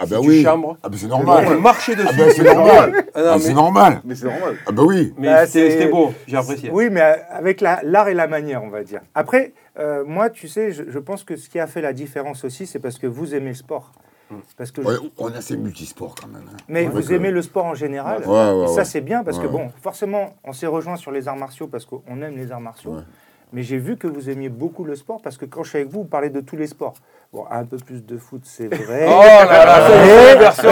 Ah ben tu oui. Ah ben c'est on normal. peut marcher dessus. Ah ben c'est normal. Ah non, Ah, mais- c'est normal. Mais c'est normal. Ah ben oui. Mais Bah, c'était c'est- c'était beau, j'ai apprécié. Oui, mais avec la- l'art et la manière, on va dire. Après, euh, moi, tu sais, je, je pense que ce qui a fait la différence aussi, c'est parce que vous aimez le sport. Parce que je- on a ces multisports quand même. hein. mais vous que- aimez le sport en général. Ouais, ouais, et ça, c'est bien parce que, bon, forcément, on s'est rejoint sur les arts martiaux parce qu'on aime les arts martiaux. Ouais. Mais j'ai vu que vous aimiez beaucoup le sport parce que quand je suis avec vous, vous parlez de tous les sports. Bon, un peu plus de foot, c'est vrai. Oh là là, ça y est, version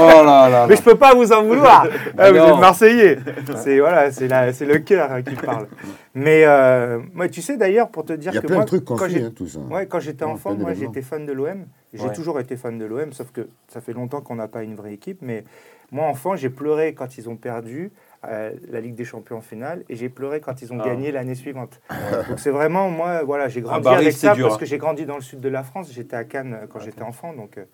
Oh là là. Mais je peux pas vous en vouloir. Ah, vous êtes Marseillais. C'est voilà, c'est la- c'est le cœur hein, qui parle. Mais euh, moi, tu sais d'ailleurs, pour te dire Il y a que plein moi, de trucs quand j'ai- hein, tous. hein. Ouais, quand j'étais enfant, moi j'étais fan de l'OM. J'ai Ouais. toujours été fan de l'OM, sauf que ça fait longtemps qu'on n'a pas une vraie équipe. Mais moi, enfant, j'ai pleuré quand ils ont perdu euh, la Ligue des Champions en finale et j'ai pleuré quand ils ont Ah. gagné l'année suivante. Donc c'est vraiment, moi, voilà, j'ai grandi Paris, avec ça dur, parce hein. que j'ai grandi dans le sud de la France. J'étais à Cannes euh, quand j'étais enfant. Donc, euh,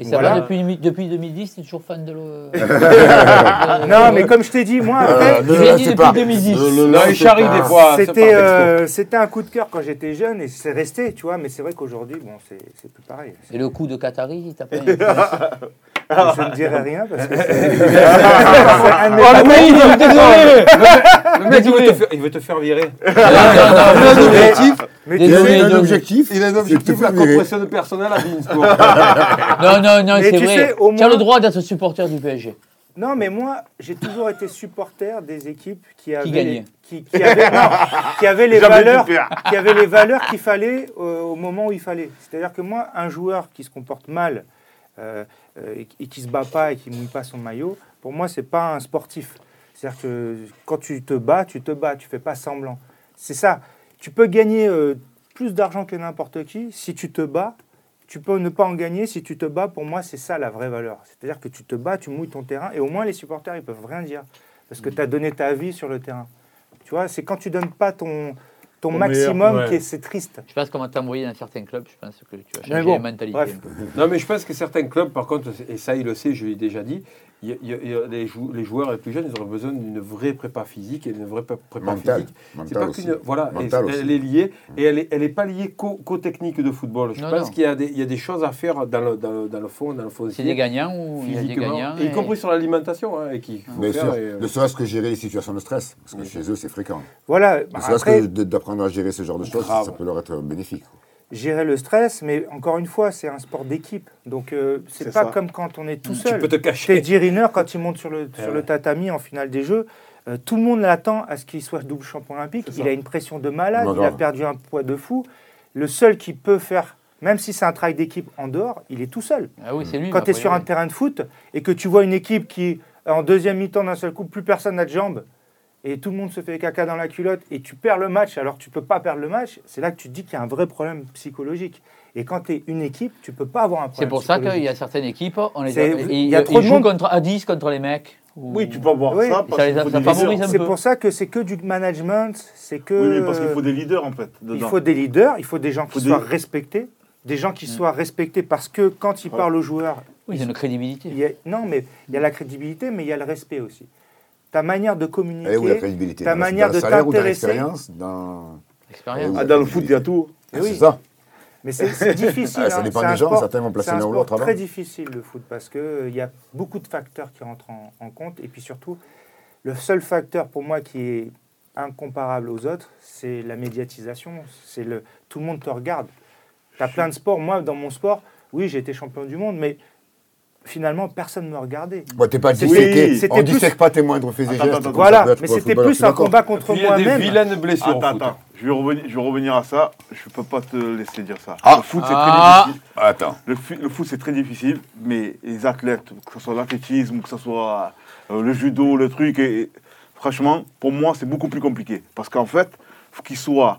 Et ça Voilà. va depuis, depuis 2010, t'es toujours fan de l'eau. Non, mais comme je t'ai dit, moi, Euh, après, je l'ai dit pas. depuis 2010. Ne le Non, lancez il charrie pas. des fois. c'est C'était euh, un coup de cœur quand j'étais jeune et c'est resté, tu vois. Mais c'est vrai qu'aujourd'hui, bon, c'est c'est plus pareil. Et le coup de Qatari, t'as pas Je ne dirai rien parce que c'est Oh, le mec, il est désolé Le mec, il veut, te faire, il veut te faire virer. Il a un objectif, Mais Il a un objectif. il a un objectif la compression de personnel à Beansport. Non, non, non, c'est tu vrai. Tu as le droit d'être supporter du PSG. Non, mais moi, j'ai toujours été supporter des équipes qui avaient, qui, qui avaient, non, qui avaient les valeurs, qui avaient les valeurs qu'il fallait euh, au moment où il fallait. C'est-à-dire que moi, un joueur qui se comporte mal euh, et, et qui se bat pas et qui mouille pas son maillot, pour moi, c'est pas un sportif. C'est-à-dire que quand tu te bats, tu te bats, tu fais pas semblant. C'est ça. Tu peux gagner euh, plus d'argent que n'importe qui si tu te bats tu peux ne pas en gagner si tu te bats. Pour moi, c'est ça la vraie valeur. C'est-à-dire que tu te bats, tu mouilles ton terrain, et au moins les supporters, ils peuvent rien dire. Parce que tu as donné ta vie sur le terrain. Tu vois, c'est quand tu donnes pas ton, ton maximum meilleur, ouais. c'est triste. Je pense qu'on va t'envoyer dans certains clubs, je pense que tu vas changer bon, les mentalités. bref. un peu. Non, mais je pense que certains clubs, par contre, et ça il le sait, je l'ai déjà dit, il y a- y a- il y a les, jou- les joueurs les plus jeunes, ils auraient besoin d'une vraie prépa physique et d'une vraie pré- prépa physique. C'est pas qu'une. Voilà, et Mentale elle est liée, et elle n'est elle est pas liée qu'aux techniques de football. Je Non, pense qu'il y, a des- il y a des choses à faire dans le, dans le, dans le fond, dans le foncier. C'est des gagnants ou il y a des physiquement, gagnants. y compris sur l'alimentation, hein, et qui faut Bien faire, sûr. et, euh, Ne serait-ce que gérer les situations de stress, parce que chez eux, c'est fréquent. Voilà. Ne Bah, serait-ce que d'apprendre à gérer ce genre de choses, Grave. ça peut leur être bénéfique. gérer le stress, mais encore une fois, c'est un sport d'équipe. Donc, euh, c'est pas ça. comme quand on est tout tu seul. peux te cacher. Teddy Riner, quand il monte sur le, sur ouais. le tatami en finale des Jeux, euh, tout le monde l'attend à ce qu'il soit double champion olympique. Il ça. a une pression de malade, Non, il a perdu un poids de fou. Le seul qui peut faire, même si c'est un travail d'équipe en dehors, il est tout seul. Ah oui, c'est lui. Quand tu es sur un terrain de foot et que tu vois une équipe qui, en deuxième mi-temps, d'un seul coup, plus personne n'a de jambes, et tout le monde se fait caca dans la culotte, et tu perds le match alors tu peux pas perdre le match, c'est là que tu te dis qu'il y a un vrai problème psychologique. Et quand tu es une équipe, tu peux pas avoir un C'est problème pour ça qu'il y a certaines équipes, on les C'est- a, il y a trop ils de monde. contre, à 10 contre les mecs. ou- Oui, tu peux avoir Oui, ça parce ça C'est pour ça que c'est que du management, c'est que... Oui, mais parce qu'il faut des leaders en fait. Il faut des leaders, il faut des gens qui des- soient respectés, des gens qui soient respectés parce que quand ils Ouais. parlent aux joueurs, Oui, ils ont une crédibilité. il y a- non, mais il y a la crédibilité, mais il y a le respect aussi. Ta manière de communiquer, Et où la crédibilité ta Dans- manière dans de dans t'intéresser. l'expérience dans... L'expérience. Ah, dans le foot, il y a tout. Eh oui. C'est ça. mais c'est c'est difficile. Ah, ça hein. dépend C'est des gens, sport- certains vont placer C'est un l'un ou l'autre avant. très difficile le foot parce qu'il y a beaucoup de facteurs qui rentrent en, en compte et puis surtout, le seul facteur pour moi qui est incomparable aux autres, c'est la médiatisation. C'est le tout le monde te regarde. Tu as plein de sports. Moi, dans mon sport, oui, j'ai été champion du monde, mais finalement, personne ne me regardait. Bon, t'es pas disséqué. On plus- dissèque pas tes moindres faits et gestes. Voilà, mais c'était plus un combat contre Puis il y a des moi-même. vilaines blessures. Attends, attends. Je vais, revenir, je vais revenir à ça. Je peux pas te laisser dire ça. Ah. Le foot, c'est Ah. très difficile. Attends. Le, foot, c'est très difficile, mais les athlètes, que ce soit l'athlétisme, que ce soit euh, le judo, le truc, et, et franchement, pour moi, c'est beaucoup plus compliqué. Parce qu'en fait, il faut qu'ils soient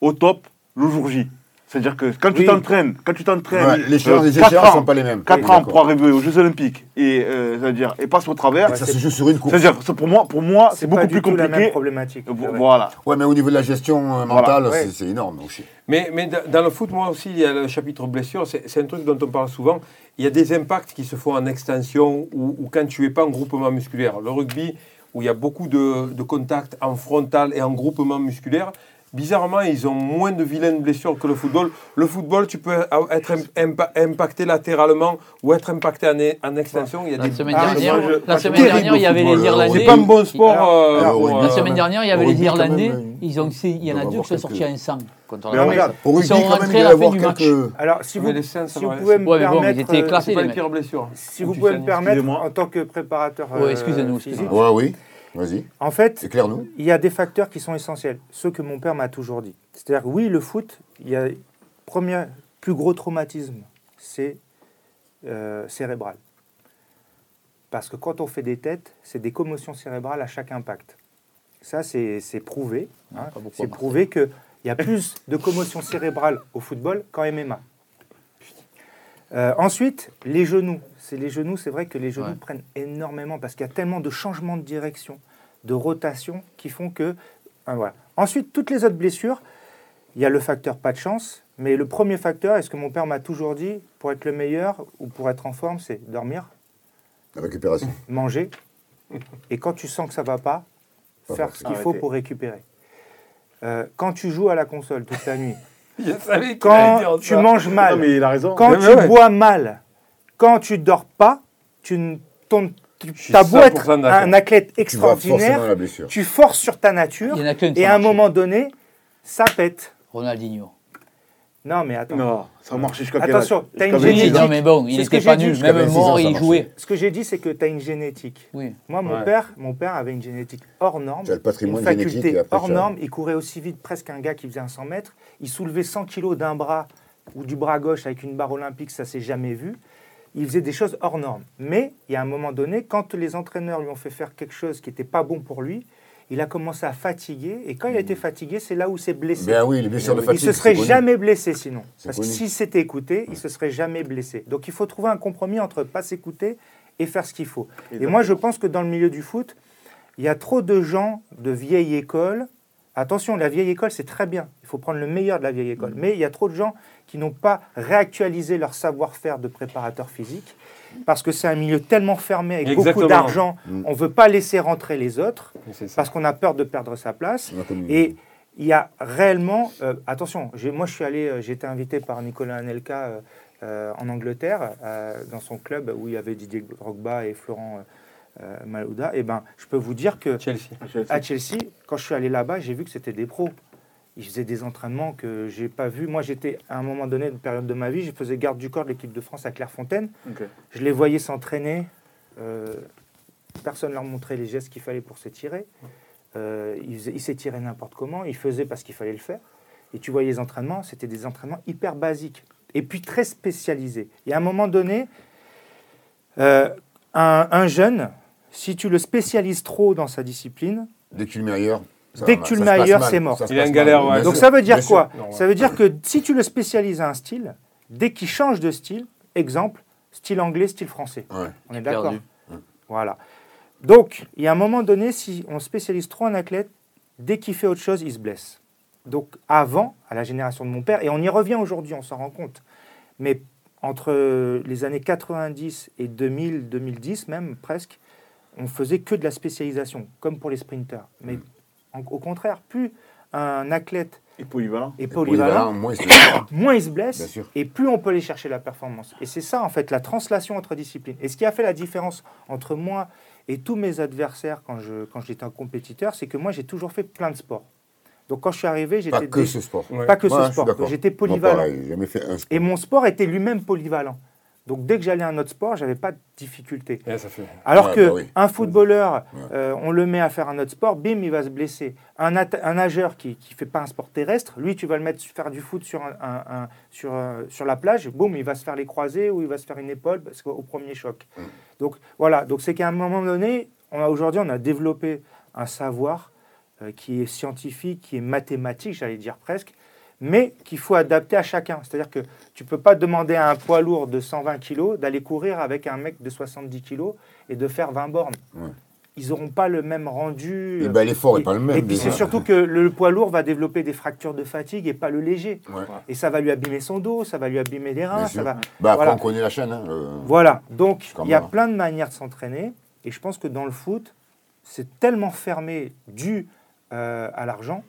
au top le jour J. C'est-à-dire que quand tu t'entraînes, quand tu t'entraînes, Ouais, les échéances, les quatre échéances ans, sont pas les mêmes. 4 Oui, ans pour arriver aux Jeux Olympiques et, euh, c'est-à-dire, et passe au travers, Et ça se joue sur une course. c'est-à-dire, c'est pour moi, pour moi c'est pas beaucoup du plus tout la même compliqué. problématique. Voilà. Ouais, mais au niveau de la gestion euh, mentale, ouais. c'est- c'est énorme aussi. Mais, mais dans le foot, moi aussi, il y a le chapitre blessure. C'est c'est un truc dont on parle souvent. Il y a des impacts qui se font en extension ou, ou quand tu es pas en groupement musculaire. Le rugby, où il y a beaucoup de, de contacts en frontal et en groupement musculaire, bizarrement, ils ont moins de vilaines blessures que le football. Le football, tu peux être im- impa- impacté latéralement ou être impacté en, e- en extension. Il y a La des semaine Ah, dernière, la semaine dernière, il y avait les euh, Irlandais. C'est pas un bon sport. Alors, euh, alors, euh, La semaine dernière, il y avait les Irlandais. euh, Ils ont, il y en a deux qui sont sortis sang la regarde, Au Ils sont rentrés il à la fin du match. Alors, si vous, va- pouvez me permettre, étaient euh, classés, C'est pas les les mecs. pires blessures. si Ou vous pouvez me permettre, en tant que préparateur euh, excusez-nous. Ouais, oui. Vas-y. en fait, Éclaire-nous. il y a des facteurs qui sont essentiels, ceux que mon père m'a toujours dit. C'est-à-dire, oui, le foot, il y a premier plus gros traumatisme, c'est euh, cérébral. Parce que quand on fait des têtes, c'est des commotions cérébrales à chaque impact. Ça, c'est c'est prouvé. hein. C'est prouvé qu'il y a plus de commotions cérébrales au football qu'en MMA. Euh, ensuite, les genoux. C'est les genoux, c'est vrai que les genoux Ouais. prennent énormément parce qu'il y a tellement de changements de direction, de rotation qui font que. voilà. Ensuite, toutes les autres blessures, il y a le facteur pas de chance, mais le premier facteur, est ce que mon père m'a toujours dit, pour être le meilleur ou pour être en forme, c'est dormir, La récupération. manger, et quand tu sens que ça va pas, faire ce qu'il faut pour récupérer. Euh, quand tu joues à la console toute la nuit, quand tu manges mal, Non, mais il a raison. quand Ouais, tu ouais. bois mal, quand tu dors pas, tu ne ton, tu as beau 100% être un athlète Tu extraordinaire, tu forces sur ta nature Il y en a qu'un qui et a à un marché. moment donné, ça pète. Ronaldinho. Non, mais attends. Non, ça marche jusqu'à quel Attention, âge t'as une Jusqu'à Oui, 26 génétique. non, mais bon, il n'était pas nul. jusqu'à Même 26 ans, mort, il jouait. Ce que j'ai dit, c'est que tu as une génétique. Oui. Moi, mon, Ouais. père, mon père avait une génétique hors norme, Tu as le patrimoine une génétique faculté après, hors tu as- norme. Il courait aussi vite presque qu'un gars qui faisait un 100 mètres. Il soulevait 100 kilos d'un bras ou du bras gauche avec une barre olympique, ça s'est jamais vu. Il faisait des choses hors normes. Mais il y a un moment donné, quand les entraîneurs lui ont fait faire quelque chose qui n'était pas bon pour lui, il a commencé à fatiguer. Et quand il a été fatigué, c'est là où s'est blessé. Ben oui, les blessures de il fatigue. se serait jamais blessé sinon. Parce que s'il s'était écouté, il se serait jamais blessé. Donc il faut trouver un compromis entre pas s'écouter et faire ce qu'il faut. Et moi, je pense que dans le milieu du foot, il y a trop de gens de vieille école. Attention, la vieille école, c'est très bien. Il faut prendre le meilleur de la vieille école. Mais il y a trop de gens qui n'ont pas réactualisé leur savoir-faire de préparateur physique parce que c'est un milieu tellement fermé avec Exactement. beaucoup d'argent. Mm. On ne veut pas laisser rentrer les autres parce qu'on a peur de perdre sa place. Et il y a réellement, euh, attention, j'ai- moi je suis allé, euh, j'ai été invité par Nicolas Anelka euh, euh, en Angleterre, euh, dans son club où il y avait Didier Drogba et Florent euh, euh, Malouda. Et ben, je peux vous dire que Chelsea. à Chelsea, quand je suis allé là-bas, j'ai vu que c'était des pros. Ils faisaient des entraînements que j'ai pas vus. Moi, j'étais à un moment donné, une période de ma vie, je faisais garde du corps de l'équipe de France à Clairefontaine. Je les voyais s'entraîner. euh, personne ne leur montrait les gestes qu'il fallait pour s'étirer. Euh, ils s'étiraient n'importe comment. Ils faisaient parce qu'il fallait le faire. Et tu voyais les entraînements, c'était des entraînements hyper basiques. Et puis très spécialisés. Et à un moment donné, euh, un, un jeune, si tu le spécialises trop dans sa discipline, Dès mets ailleurs. Ça Dès va que tu le mets ailleurs, c'est mort. Il passe en galère, ouais. Donc sûr, ça veut dire quoi. Ça veut dire que si tu le spécialises à un style, dès qu'il change de style, exemple, style anglais, style français. Ouais. On est d'accord. Voilà. Donc, il y a un moment donné, si on spécialise trop un athlète, dès qu'il fait autre chose, il se blesse. Donc, avant, à la génération de mon père, et on y revient aujourd'hui, on s'en rend compte, mais entre les années 90 et 2000, 2010 même, presque, on faisait que de la spécialisation, comme pour les sprinters. Mais en- au contraire, plus un athlète Et polyvalent. est Polyvalent, polyvalent, moins il se- moins il se Bien blesse sûr. et plus on peut aller chercher la performance. Et c'est ça, en fait, la translation entre disciplines. Et ce qui a fait la différence entre moi et tous mes adversaires quand je quand j'étais un compétiteur, c'est que moi, j'ai toujours fait plein de sports. Donc, quand je suis arrivé, Pas j'étais que dé- ce sport. Ouais. pas que Ouais, ce sport. J'étais Moi, polyvalent. pareil, j'ai jamais fait un sport. Et mon sport était lui-même polyvalent. Donc, dès que j'allais à un autre sport, j'avais pas de difficulté. Ça fait. Alors Ouais, que bah oui. un footballeur, Ouais. euh, on le met à faire un autre sport, bim, il va se blesser. Un, nageur qui ne fait pas un sport terrestre, lui, tu vas le mettre faire du foot sur, un, un- un- sur, un- sur la plage, boum, il va se faire les croisés ou il va se faire une épaule parce qu'au au premier choc. Mm. Donc voilà, donc c'est qu'à un moment donné, on a- aujourd'hui, on a développé un savoir euh, qui est scientifique, qui est mathématique, j'allais dire presque, mais qu'il faut adapter à chacun. C'est-à-dire que tu peux pas demander à un poids lourd de 120 kg d'aller courir avec un mec de 70 kg et de faire 20 bornes. Ouais. Ils n'auront pas le même rendu. Et ben, l'effort n'est pas le même. Et puis c'est surtout que le poids lourd va développer des fractures de fatigue et pas le léger. Ouais. Et ça va lui abîmer son dos, ça va lui abîmer les reins. Ça va... Bah, après, voilà. on connaît la chaîne. hein, le- Voilà, donc il y a plein de manières de s'entraîner. Et je pense que dans le foot, c'est tellement fermé dû euh, à l'argent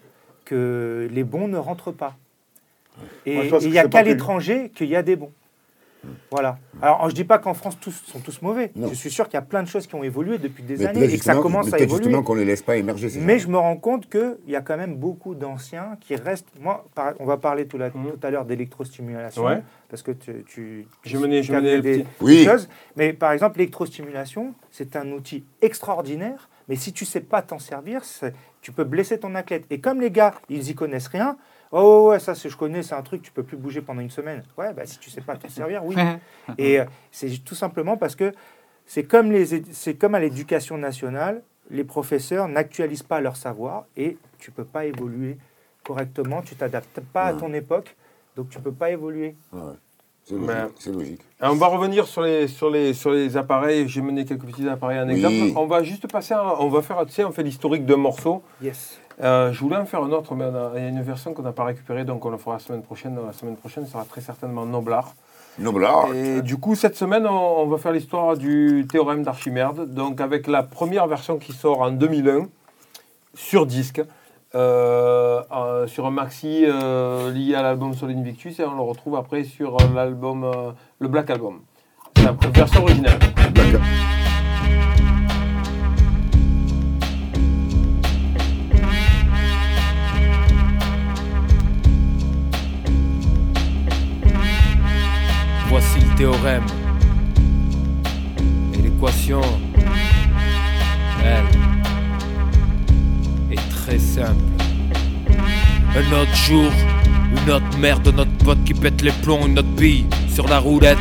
que les bons ne rentrent pas. Et il n'y a qu'à l'étranger qu'il y a des bons. Voilà. Alors, je dis pas qu'en France, tous sont tous mauvais. Non. Je suis sûr qu'il y a plein de choses qui ont évolué depuis des Mais années et que ça commence mais à évoluer. justement qu'on ne les laisse pas émerger. ces Mais gens. je me rends compte qu'il y a quand même beaucoup d'anciens qui restent. Moi, par- on va parler tout, la- tout à l'heure d'électrostimulation, Ouais. parce que tu, tu, Je menais, je menais des, petit. Oui. des choses. Mais par exemple, l'électrostimulation, c'est un outil extraordinaire. Mais si tu sais pas t'en servir, tu peux blesser ton athlète. Et comme les gars, ils y connaissent rien. Oh ouais, ça c'est- je connais, c'est un truc, tu peux plus bouger pendant une semaine. Ouais, bah si tu sais pas t'en servir, oui. Et euh, c'est tout simplement parce que c'est comme, les, éd- c'est comme à l'éducation nationale, les professeurs n'actualisent pas leur savoir et tu peux pas évoluer correctement, tu t'adaptes pas à ton époque, donc tu peux pas évoluer. Ouais. C'est logique. Ben, on va revenir sur les, sur les, sur les appareils. J'ai mené quelques petits appareils en Oui. exemple. On va juste passer, à- on va faire, tu sais, on fait l'historique d'un morceau. Yes. Euh, je voulais en faire un autre, mais on a- il y a une version qu'on n'a pas récupérée, donc on la fera la semaine prochaine. La semaine prochaine sera très certainement Noblar. Noblard. Et du coup, cette semaine, on, on va faire l'histoire du théorème d'Archimède, donc avec la première version qui sort en 2001 sur disque, euh, euh, sur un maxi euh, lié à l'album Sol Invictus, et on le retrouve après sur l'album, le Black Album. C'est la version originale. D'accord. Théorème. Et l'équation, elle, est très simple. Un autre jour, une autre merde, notre pote qui pète les plombs, une autre bille sur la roulette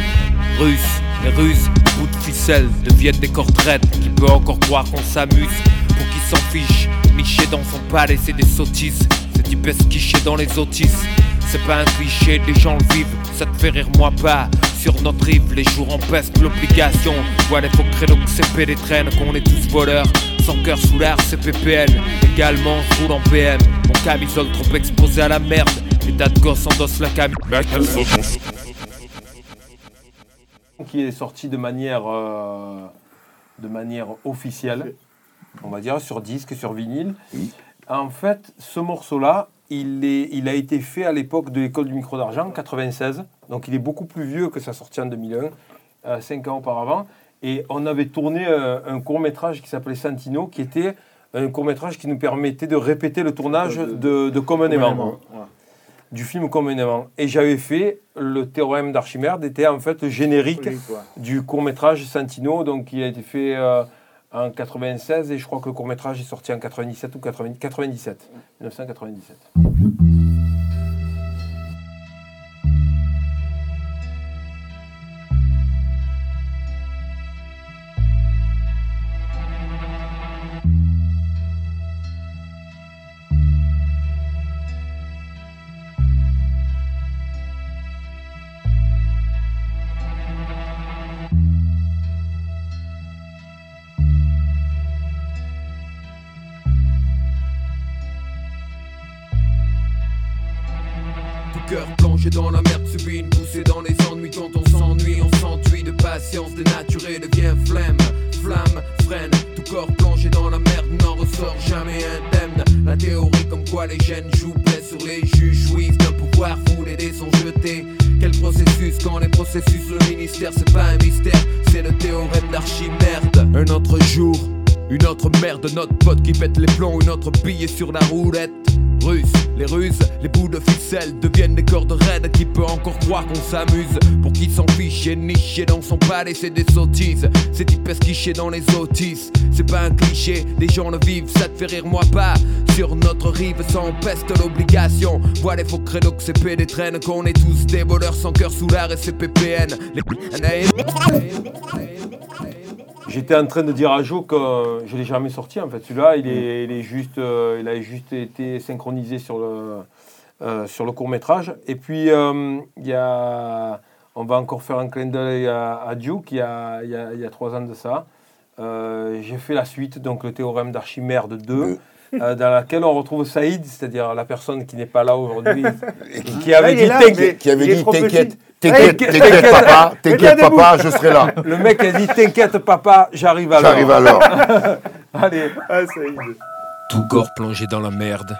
russe. Les ruses, bout de ficelle, deviennent des cordrettes. Qui peut encore croire qu'on s'amuse pour qui s'en fiche? Niché dans son palais, c'est des sottises. C'est type esquiché dans les autistes. C'est pas un cliché, les gens le vivent, ça te fait rire, moi pas. Sur notre rive, les jours en peste, l'obligation. Voilà, faut créneaux que c'est des traînes, qu'on est tous voleurs. Sans cœur sous l'air, c'est PPL. Également, je roule en PM. Mon camisole trop exposé à la merde. Les tas de gosses endossent la cam. qui est sorti de manière, euh, de manière officielle, on va dire, sur disque, sur vinyle. En fait, ce morceau-là, il, est, il a été fait à l'époque de l'école du micro d'argent, en 96. Donc il est beaucoup plus vieux que sa sortie en 2001, euh, cinq ans auparavant. Et on avait tourné euh, un court-métrage qui s'appelait Santino, qui était un court-métrage qui nous permettait de répéter le tournage de, de Comme un aimant du film communément. Et j'avais fait le théorème d'Archimède, était en fait le générique du court-métrage Santino, donc qui a été fait euh, en 96 et je crois que le court-métrage est sorti en 97 ou 90, 97, 1997. Dans la merde, subit une poussée dans les ennuis. Quand on s'ennuie, on s'enduit de patience dénaturée, devient flemme, flamme, freine. Tout corps plongé dans la merde n'en ressort jamais indemne. La théorie comme quoi les gènes jouent plaît sur les juges, jouissent d'un pouvoir fou, les dés sont jetés. Quel processus quand les processus, le ministère, c'est pas un mystère, c'est le théorème d'Archimerde. Un autre jour. Une autre merde, notre pote qui pète les plombs, une autre billet sur la roulette. Russe, les ruses, les bouts de ficelle deviennent des cordes raides. Qui peut encore croire qu'on s'amuse Pour qui s'en fiche et dans son palais, c'est des sottises. C'est type esquiché dans les autistes. C'est pas un cliché, les gens le vivent, ça te fait rire, moi pas. Sur notre rive, sans peste l'obligation. Voilà les faux credos que c'est des traînes, qu'on est tous des voleurs sans cœur sous l'art et c'est PPN. Les... J'étais en train de dire à Joe que je l'ai jamais sorti en fait. Celui-là, il est, il est juste, euh, il a juste été synchronisé sur le euh, sur le court métrage. Et puis euh, il y a, on va encore faire un clin d'œil à, à Duke. Il y a, il y a, il y a trois ans de ça. Euh, J'ai fait la suite, donc le théorème d'Archimède 2. euh, dans laquelle on retrouve Saïd, c'est-à-dire la personne qui n'est pas là aujourd'hui, qui, qui avait Ah, dit là, mais- Qui avait dit trop T'inquiète. T'inquiète, t'inquiète, papa, t'inquiète, papa, je serai là. Le mec a dit T'inquiète, papa, j'arrive à l'heure. J'arrive à l'heure. Allez. Ah, ça y est. Tout corps plongé dans la merde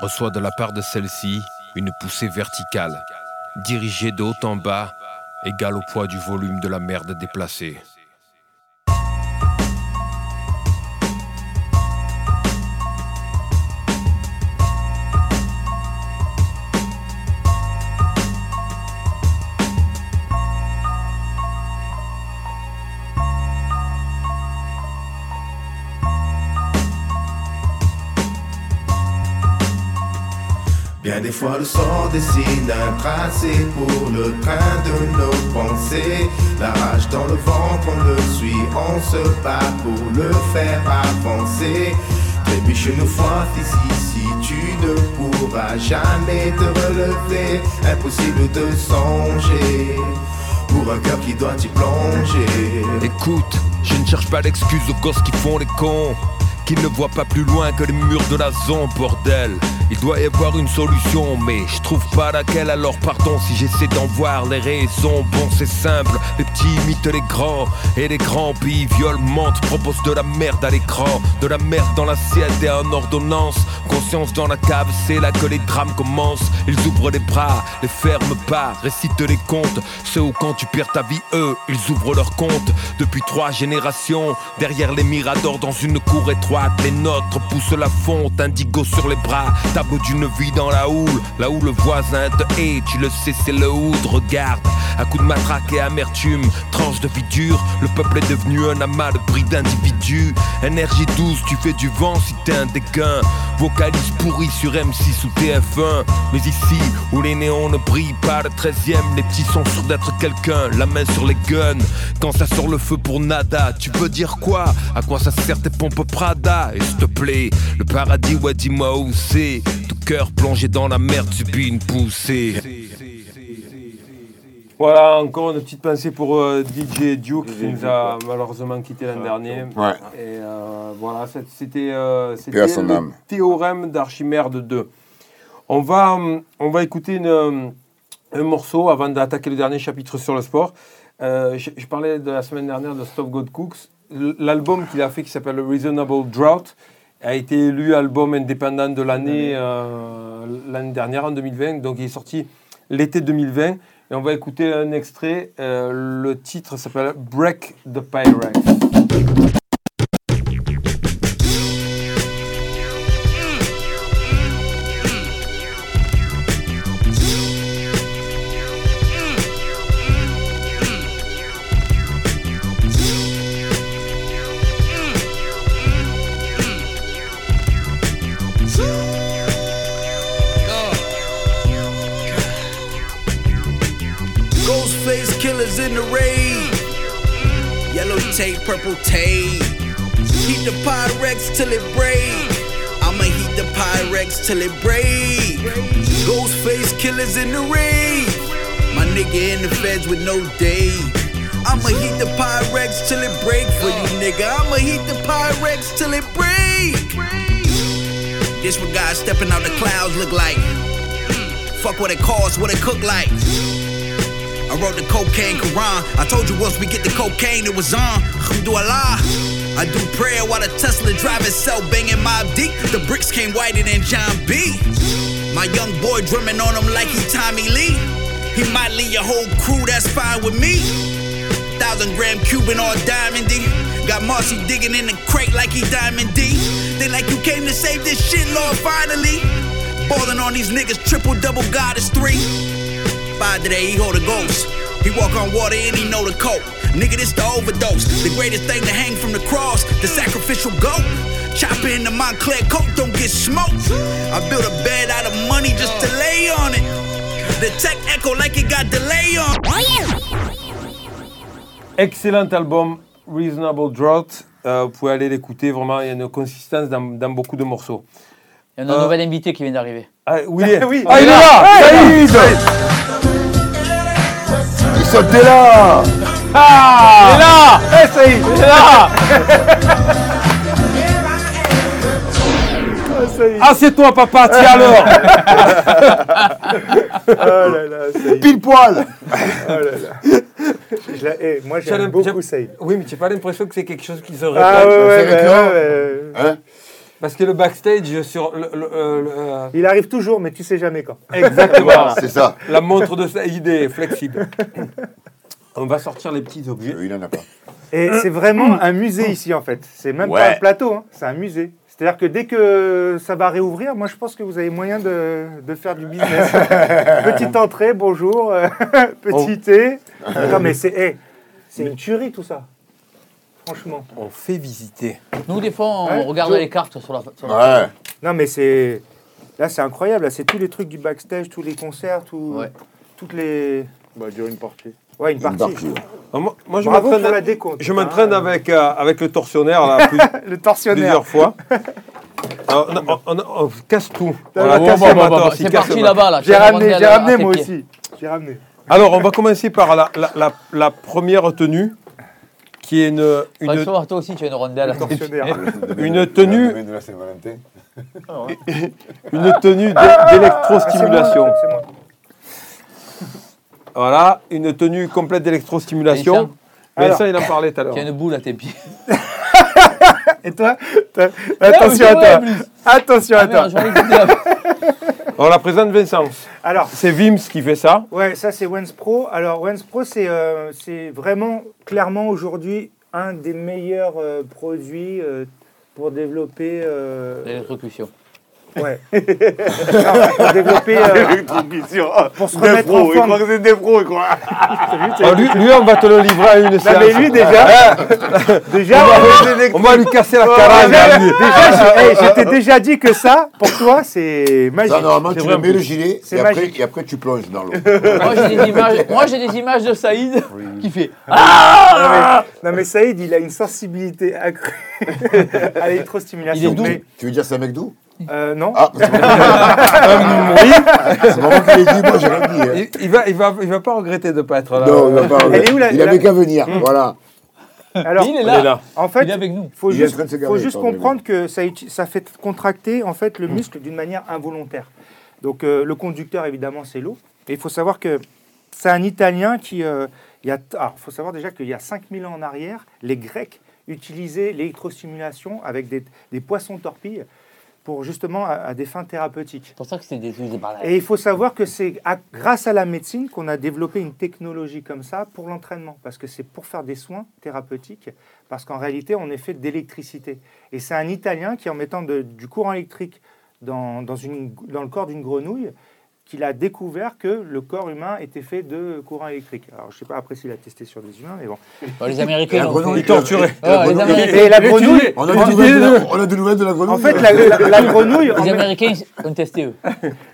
reçoit de la part de celle-ci une poussée verticale, dirigée de haut en bas, égale au poids du volume de la merde déplacée. Des fois le sort dessine un tracé pour le train de nos pensées. La rage dans le ventre, on le suit, on se bat pour le faire avancer. Trébuche une fois ici, si tu ne pourras jamais te relever, impossible de songer. Pour un cœur qui doit y plonger. Écoute, je ne cherche pas d'excuses aux gosses qui font les cons. Qui ne voient pas plus loin que les murs de la zone, bordel. Il doit y avoir une solution, mais je trouve pas laquelle. Alors pardon si j'essaie d'en voir les raisons. Bon, c'est simple, les petits imitent les grands. Et les grands pays mentent, proposent de la merde à l'écran. De la merde dans l'assiette et en ordonnance. Conscience dans la cave, c'est là que les drames commencent. Ils ouvrent les bras, les ferment pas, récitent les contes. Ceux où quand tu perds ta vie, eux, ils ouvrent leur compte. Depuis trois générations, derrière les miradors dans une cour étroite, les nôtres poussent la fonte, indigo sur les bras. D'une vie dans la houle, là où le voisin te hait, tu le sais, c'est le hood. Regarde, à coups de matraque et amertume, tranche de vie dure, le peuple est devenu un amas de bris d'individus. Énergie douce, tu fais du vent si t'es un dégain. Vocalise pourri sur M6 ou TF1. Mais ici, où les néons ne brillent pas, le 13ème, les petits sont sûrs d'être quelqu'un. La main sur les guns, quand ça sort le feu pour nada. Tu veux dire quoi? À quoi ça sert tes pompes Prada? Et s'il te plaît, le paradis, ouais, dis-moi où c'est. Cœur plongé dans la merde, subit une poussée. Voilà, encore une petite pensée pour euh, DJ Duke qui nous a malheureusement quitté l'an dernier. Ouais. Et euh, voilà, c'était euh, le âme. théorème d'Archimède 2. On va, on va écouter une, hum, un morceau avant d'attaquer le dernier chapitre sur le sport. Euh, je, je parlais de la semaine dernière de Stop God Cooks. L'album qu'il a fait qui s'appelle Reasonable Drought a été élu album indépendant de l'année euh, l'année dernière en 2020. Donc il est sorti l'été 2020. Et on va écouter un extrait. Euh, le titre s'appelle Break the Pyrex. Killers in the raid. Yellow tape, purple tape. Heat the Pyrex till it break. I'ma heat the Pyrex till it break. Ghostface killers in the raid. My nigga in the feds with no day. I'ma heat the Pyrex till it break for you, nigga. I'ma heat the Pyrex till it break. Disregard stepping out the clouds look like. Fuck what it costs, what it cook like. I wrote the cocaine Quran. I told you once we get the cocaine, it was on. Alhamdulillah. I do prayer while the Tesla drive itself, banging Mob Deep. The bricks came whiter than John B. My young boy drumming on him like he Tommy Lee. He might lead your whole crew, that's fine with me. Thousand gram Cuban all diamondy. Got Marcy digging in the crate like he Diamond D. They like you came to save this shit, Lord, finally. Ballin' on these niggas, triple double God is three. Five today, he hold a ghost. He walk on water and he know the coke. Nigga, this the overdose. The greatest thing to hang from the cross, the sacrificial goat. Chopper in the Montclair coat, don't get smoked. I built a bed out of money just to lay on it. The tech echo like it got delay on. Excellent album, Reasonable Drought. Euh, vous pouvez aller l'écouter, vraiment, il y a une consistance dans, dans beaucoup de morceaux. Il y a un Euh, nouvel invité qui vient d'arriver. Ah, oui, il est, Oui. ah, il est là Saïd Sont là. Ah. Est là. Eh, Il est là. Ah, c'est toi, papa, tiens alors. Oh là là, Saïd. Pile poil. Oh là là. Je la- eh, moi, J'ai j'aime beaucoup Saïd. Oui, mais tu n'as pas l'impression que c'est quelque chose qui se répète Ah ouais, ouais, c'est ouais, récurrent. ouais, ouais. Hein Parce que le backstage sur le, le- euh, le- euh, Il arrive toujours, mais tu sais jamais quand. exactement, C'est ça. la montre de Saïd est flexible. On va sortir les petits objets. Euh, Il n'en a pas. Et c'est vraiment un musée ici en fait. C'est même Ouais. pas un plateau, hein, c'est un musée. C'est-à-dire que dès que ça va réouvrir, moi je pense que vous avez moyen de, de faire du business. Petite entrée, bonjour, euh, petit thé. Non mais c'est c'est une tuerie tout ça. Franchement. On fait visiter. Nous, des fois, on Ouais, regarde les cartes sur la. sur la- Ouais. Non mais c'est là c'est incroyable, là, c'est tous les trucs du backstage, tous les concerts, tout, Ouais. toutes les Bah, dire une partie. ouais une Une partie. ouais. Alors, moi, moi, je m'entraîne la décompte. je m'entraîne hein. avec, euh, avec le torsionnaire là, plus- le torsionnaire. plusieurs fois. Alors, on, on- on- on casse tout. C'est parti là-bas, là. J'ai ramené, j'ai ramené moi aussi. J'ai ramené. Alors, on va commencer par la, la, la, la première tenue, qui est une, une, toi aussi, tu as une rondelle. Une tenue- Saint-Valentin. une tenue d'é- Ah, d'électrostimulation. Voilà, une tenue complète d'électrostimulation. Vincent, il en parlait tout à l'heure. Tu as une boule à tes pieds. Et toi Attention à c'est toi. Attention à Ah, toi. On la présente Vincent. Alors, C'est Vims qui fait ça. ouais, ça c'est Wens Pro. Alors, Wens Pro, c'est euh, c'est vraiment clairement aujourd'hui un des meilleurs euh, produits euh, pour développer euh, L'électrocution. Ouais. Non, pour développer, euh, pour se remettre pros, en il forme. croit que c'est des pros, quoi. Ah, lui, lui, on va te le livrer à une Non, séance. mais lui, déjà, déjà, On va lui casser la déjà, lui. déjà, hey, je t'ai déjà dit que ça, pour toi, c'est magique. Ça, normalement, tu mets le gilet C'est et après, magique. et après, tu plonges dans l'eau. Moi, j'ai des images, moi, j'ai des images de Saïd qui fait Non mais, non, mais Saïd, il a une sensibilité accrue à l'électrostimulation. Il est doux. mais, Tu veux dire c'est un mec doux? Euh, non. Ah, c'est c'est vraiment qu'il est dit, moi j'ai rien dit. hein. Il, il va, il, va, il va pas regretter de ne pas être là. Non, il va pas. Elle est où, la- Il la- avait qu'à venir, voilà. Alors, il est là. est là. en Il fait, est avec nous. faut Il est en juste, train de se faut juste comprendre que ça, uti- ça fait contracter en fait le muscle d'une manière involontaire. Donc euh, le conducteur évidemment c'est l'eau. Et il faut savoir que c'est un Italien qui, euh, il y a, alors faut savoir déjà qu'il y a 5000 ans en arrière, les Grecs utilisaient l'électrostimulation avec des, des poissons torpilles pour justement à, à des fins thérapeutiques. C'est pour ça que c'est des des balades. Et il faut savoir que c'est grâce à la médecine qu'on a développé une technologie comme ça pour l'entraînement, parce que c'est pour faire des soins thérapeutiques, parce qu'en réalité, on est fait d'électricité. Et c'est un Italien qui, en mettant de- du courant électrique dans, dans, une, dans le corps d'une grenouille, qu'il a découvert que le corps humain était fait de courant électrique. Alors, je ne sais pas après s'il a testé sur des humains, mais bon. Bon, les Américains, la l'ont fait. torturé. et la les grenouille- la On a des nouvelles de la- la grenouille. en fait, la, la- la grenouille, en Les Américains ont testé eux.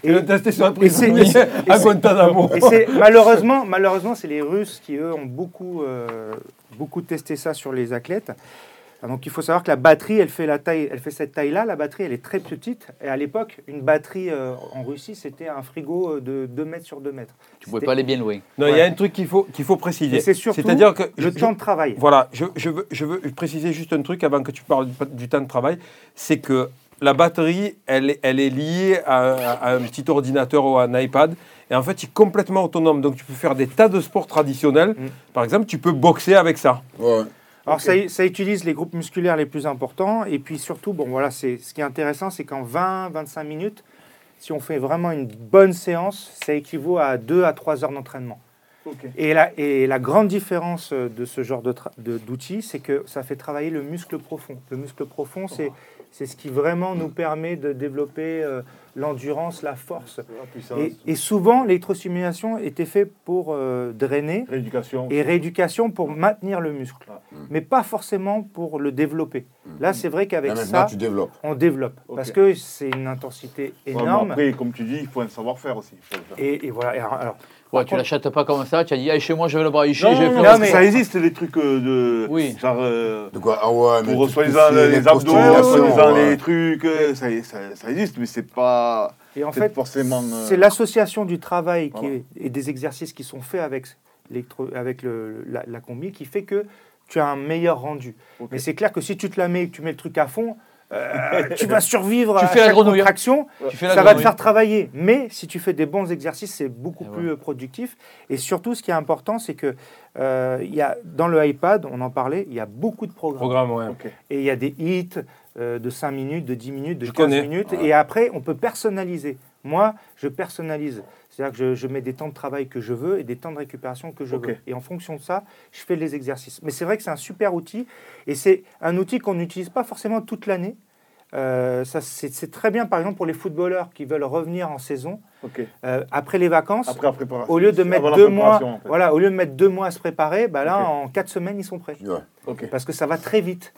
Il a testé sur prisonnier et à Guantanamo. Et malheureusement, malheureusement, c'est les Russes qui eux ont beaucoup, euh, beaucoup testé ça sur les athlètes. Ah, Donc il faut savoir que la batterie, elle fait la taille, elle fait cette taille-là. La batterie, elle est très petite. Et à l'époque, une batterie euh, en Russie, c'était un frigo euh, de 2 mètres sur 2 mètres. Tu pouvais C'était- pas aller bien loin. Non, il y a un truc qu'il faut, qu'il faut préciser. C'est surtout C'est-à-dire que le je- temps de travail. Voilà, je, je veux, je veux préciser juste un truc avant que tu parles du, du temps de travail. C'est que la batterie, elle, est- elle est liée à, à un petit ordinateur ou à un iPad. Et en fait, il est complètement autonome. Donc, tu peux faire des tas de sports traditionnels. Mm. Par exemple, tu peux boxer avec ça. Ouais. Alors ça, ça utilise les groupes musculaires les plus importants et puis surtout, bon voilà, c'est ce qui est intéressant, c'est qu'en 20-25 minutes, si on fait vraiment une bonne séance, ça équivaut à 2 à 3 heures d'entraînement. Et, la, et la grande différence euh, de ce genre de tra- de- d'outils, c'est que ça fait travailler le muscle profond. Le muscle profond, c'est c'est ce qui vraiment nous permet de développer euh, l'endurance, la force. Et, et souvent, l'électrostimulation était fait pour euh, drainer Rééducation. et rééducation pour maintenir le muscle, mais pas forcément pour le développer. Là, c'est vrai qu'avec ça, tu développes. on développe, parce que c'est une intensité Ouais, mais énorme. après, comme tu dis, il faut un savoir-faire aussi. Faut. Et, et voilà. Et alors, alors, Ouais, tu l'achètes pas comme ça, tu as dit, ah, chez moi, je vais le brailler, Non, je vais non, faire parce mais- que ça existe, les trucs euh, de. Oui. Genre. euh, De quoi Ah ouais, mais pour soi-disant est les abdos, soi-disant ouais. les trucs, euh, ça, ça, ça existe, mais c'est pas. Et en fait, forcément. euh, c'est l'association du travail qui Voilà. est- et des exercices qui sont faits avec, avec le- la, la combi qui fait que tu as un meilleur rendu. Mais c'est clair que si tu te la mets et que tu mets le truc à fond, euh, tu vas survivre Tu à fais la chaque grenouille. contraction. Tu fais la ça va te faire travailler. Mais si tu fais des bons exercices, c'est beaucoup Et plus euh, productif. Et surtout, ce qui est important, c'est que euh, il y a, dans le iPad, on en parlait, il y a beaucoup de programmes. Programme, ouais. Et il y a des hits euh, de 5 minutes, de 10 minutes, de Je 15 connais. minutes. Et après, on peut personnaliser. Moi, je personnalise. C'est-à-dire que je, je mets des temps de travail que je veux et des temps de récupération que je veux. Et en fonction de ça, je fais les exercices. Mais c'est vrai que c'est un super outil. Et c'est un outil qu'on n'utilise pas forcément toute l'année. Euh, c'est très bien, par exemple, pour les footballeurs qui veulent revenir en saison euh, après les vacances. Après. Au lieu de Avant mettre deux mois, préparation, en fait. voilà, au lieu de mettre deux mois à se préparer, bah là, en quatre semaines, ils sont prêts. Ouais. Parce que ça va très vite.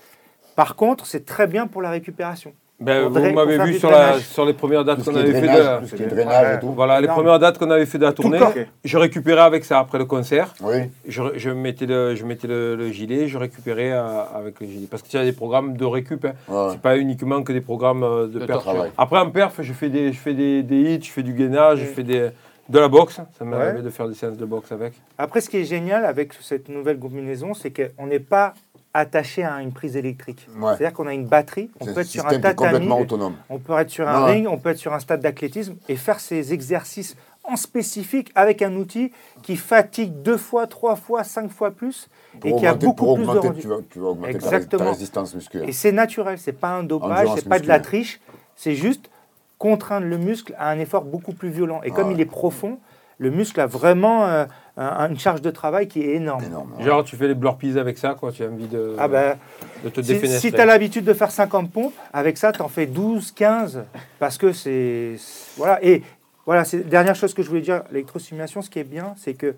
Par contre, c'est très bien pour la récupération. Ben, vous m'avez vu sur, la, sur les premières dates qu'on avait fait de la- tout ce qui est drainage et tout. Voilà, les premières dates qu'on avait fait de la tournée, je récupérais avec ça après le concert. Oui. Je, je mettais, le, je mettais le, le gilet, je récupérais euh, avec le gilet. Parce que tu as des programmes de récup. hein. Ouais. C'est pas uniquement que des programmes euh, de De perf. travail. Après, en perf, je fais des, je fais des, des hits, je fais du gainage, je fais des, de la boxe. Ça m'est Ouais. arrivé de faire des séances de boxe avec. Après, ce qui est génial avec cette nouvelle combinaison, c'est qu'on n'est pas attaché à une prise électrique. Ouais. C'est-à-dire qu'on a une batterie, on peut être sur un tatami, complètement autonome. on peut être sur un Ouais. ring, on peut être sur un stade d'athlétisme et faire ces exercices en spécifique avec un outil qui fatigue deux fois, trois fois, cinq fois plus et qui a beaucoup pour plus de augmenter, rendu. tu vas, tu vas augmenter ta, ré- Exactement. ta résistance musculaire. Et c'est naturel, c'est pas un dopage, c'est pas de la triche, c'est juste contraindre le muscle à un effort beaucoup plus violent. Et comme ouais. il est profond, le muscle a vraiment euh, un- une charge de travail qui est énorme. Énorme. Genre, tu fais les burpees avec ça, quoi. Tu as envie de. Ah ben, de te Si, défenestrer. tu as l'habitude de faire 50 pompes, avec ça, tu en fais 12, 15, parce que c'est... Voilà, et voilà, c'est la dernière chose que je voulais dire, l'électrostimulation, ce qui est bien, c'est que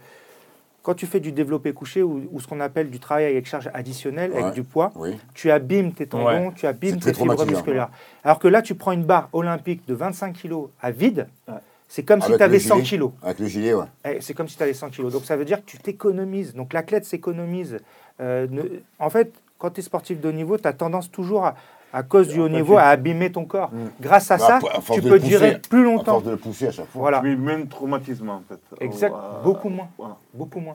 quand tu fais du développé couché ou, ou ce qu'on appelle du travail avec charge additionnelle, Ouais. avec du poids, Oui. tu abîmes tes tendons, Ouais. tu abîmes tes fibres musculaires. Alors que là, tu prends une barre olympique de 25 kg à vide, Ouais. C'est comme si tu avais le 100 gilet. kg. Avec le gilet, ouais. Eh, C'est comme si tu avais 100 kilos. Donc ça veut dire que tu t'économises. Donc l'athlète s'économise. Euh, ne- en fait, quand tu es sportif de haut niveau, tu as tendance toujours, à, à cause du haut niveau, à abîmer ton corps. Grâce à Bah, ça, à tu peux pousser, durer plus À longtemps. force de le pousser à chaque fois. Voilà, même traumatisme en fait. exact. Euh, Beaucoup moins. Voilà, Beaucoup moins.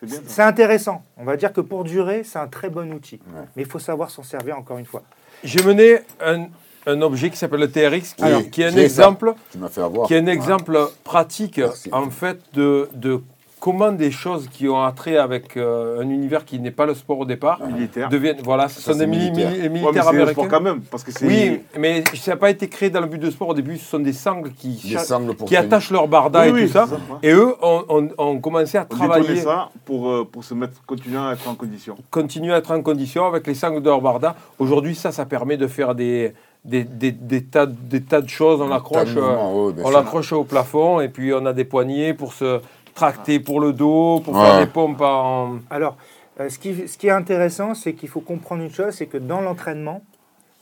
c'est bien. ça. C'est intéressant. On va dire que pour durer, c'est un très bon outil. Ouais. Mais il faut savoir s'en servir encore une fois. J'ai mené un, un objet qui s'appelle le TRX, qui, Alors, qui est un exemple, Tu m'as fait avoir. qui est un exemple pratique Merci. en fait de, de comment des choses qui ont attrait avec euh, un univers qui n'est pas le sport au départ Militaire. deviennent. Voilà, ce Ça, sont des mili- militaires sport américains. quand même, parce que. Oui, mais ça n'a pas été créé dans le but de sport. Au début, ce sont des sangles qui, Des sangles pour qui attachent leur barda Oui, et oui, tout ça. Et eux ont, ont- ont commencé à On travailler, ça pour, euh, pour se mettre, continuer à être en condition. continuer à être en condition avec les sangles de leur barda. Aujourd'hui, ça, ça permet de faire des, des, des, des tas, des tas de choses. On l'accroche euh, ouais, l'accroche au plafond et puis on a des poignées pour se tracter pour le dos, pour Ouais. faire des pompes en... Alors, euh, ce, qui, ce qui est intéressant, c'est qu'il faut comprendre une chose, c'est que dans l'entraînement,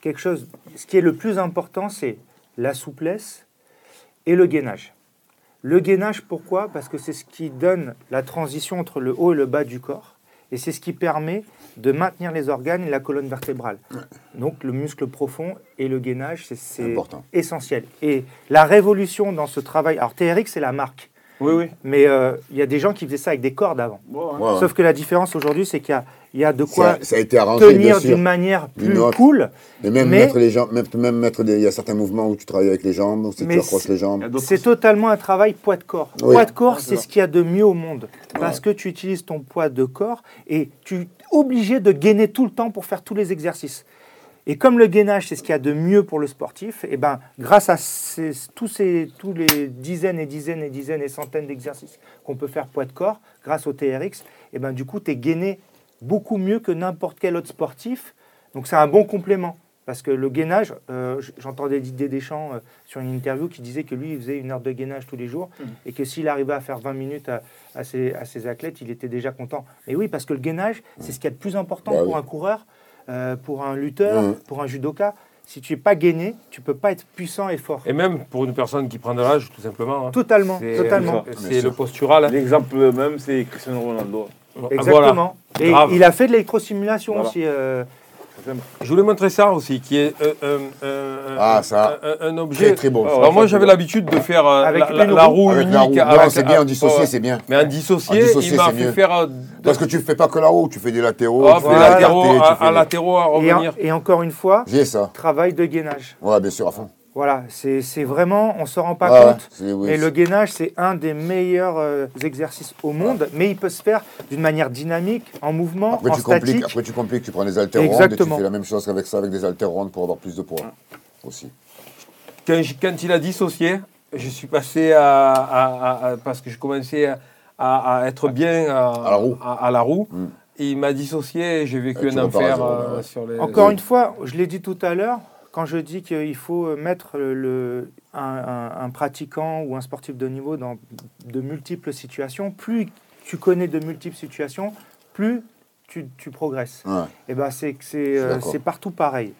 quelque chose, ce qui est le plus important, c'est la souplesse et le gainage. Le gainage, pourquoi? Parce que c'est ce qui donne la transition entre le haut et le bas du corps, et c'est ce qui permet de maintenir les organes et la colonne vertébrale. Donc le muscle profond et le gainage, c'est- essentiel. Et la révolution dans ce travail, alors TRX, c'est la marque, Oui, oui. mais euh, il y a des gens qui faisaient ça avec des cordes avant. Bon, hein. Ouais, ouais. Sauf que la différence aujourd'hui, c'est qu'il y a, il y a de quoi ça, ça a été arrangé, bien tenir d'une manière plus cool. Et même mais- mettre les jambes, même, même mettre des, il y a certains mouvements où tu travailles avec les jambes, où Mais tu accroches c'est- les jambes. C'est totalement un travail poids de corps. Oui. Poids de corps, Ouais, c'est c'est ce qu'il y a de mieux au monde. Parce que tu utilises ton poids de corps et tu es obligé de gainer tout le temps pour faire tous les exercices. Et comme le gainage, c'est ce qu'il y a de mieux pour le sportif, et ben, grâce à ces- tous, ces, tous les dizaines et dizaines et dizaines et centaines d'exercices qu'on peut faire poids de corps, grâce au TRX, et ben, du coup, tu es gainé beaucoup mieux que n'importe quel autre sportif. Donc c'est un bon complément. Parce que le gainage, euh, j'entendais Didier Deschamps euh, sur une interview qui disait que lui, il faisait une heure de gainage tous les jours et que s'il arrivait à faire 20 minutes à, à ses, à ses athlètes, il était déjà content. Mais oui, parce que le gainage, c'est ce qu'il y a de plus important Bah pour oui. un coureur, euh, pour un lutteur, Mhm. pour un judoka. Si tu n'es pas gainé, tu peux pas être puissant et fort. Et même pour une personne qui prend de l'âge, tout simplement. hein. Totalement, totalement. C'est le postural. hein. L'exemple même, c'est Cristiano Ronaldo. Voilà. Exactement. Et Grave. il a fait de l'électrostimulation Voilà. aussi. euh, Je voulais montrer ça aussi, qui est euh, euh, euh, Ah, un- ça. un, un objet. Très très bon. Ah, Alors moi j'avais l'habitude de faire euh, Avec la, la- une la roue. Avec unique. la roue. Non, c'est bien, en dissocié, c'est bien. Mais en dissocié, En dissocié, il m'a fait mieux. faire euh, Parce que tu fais pas que la roue, tu fais des latéraux, hop, tu des fais la latéraux, à, tu fais à des- latéraux à et, en- revenir. et encore une fois, ça. travail de gainage. Ouais, bien sûr, à fond. Voilà, c'est vraiment, on ne se rend pas Ouais, compte. c'est- oui, Mais c'est- le gainage, c'est un des meilleurs euh, exercices au monde, mais il peut se faire d'une manière dynamique, en mouvement, Après en tu, compliques, statique. après, tu compliques, tu prends des haltères rondes et tu Exactement. fais la même chose qu'avec ça, avec des haltères rondes pour avoir plus de poids aussi. Quand, je- quand il a dissocié, je suis passé à, à- à- à- parce que je commençais à, être bien à, À la roue. à- à la roue. Mm. Il m'a dissocié et j'ai vécu Et un enfer euh, ouais. sur les. Encore une fois, je l'ai dit tout à l'heure, quand je dis qu'il faut mettre le, un, un- un pratiquant ou un sportif de niveau dans de multiples situations, plus tu connais de multiples situations, plus tu, tu progresses. Ouais. Et ben c'est que c'est euh, c'est partout pareil.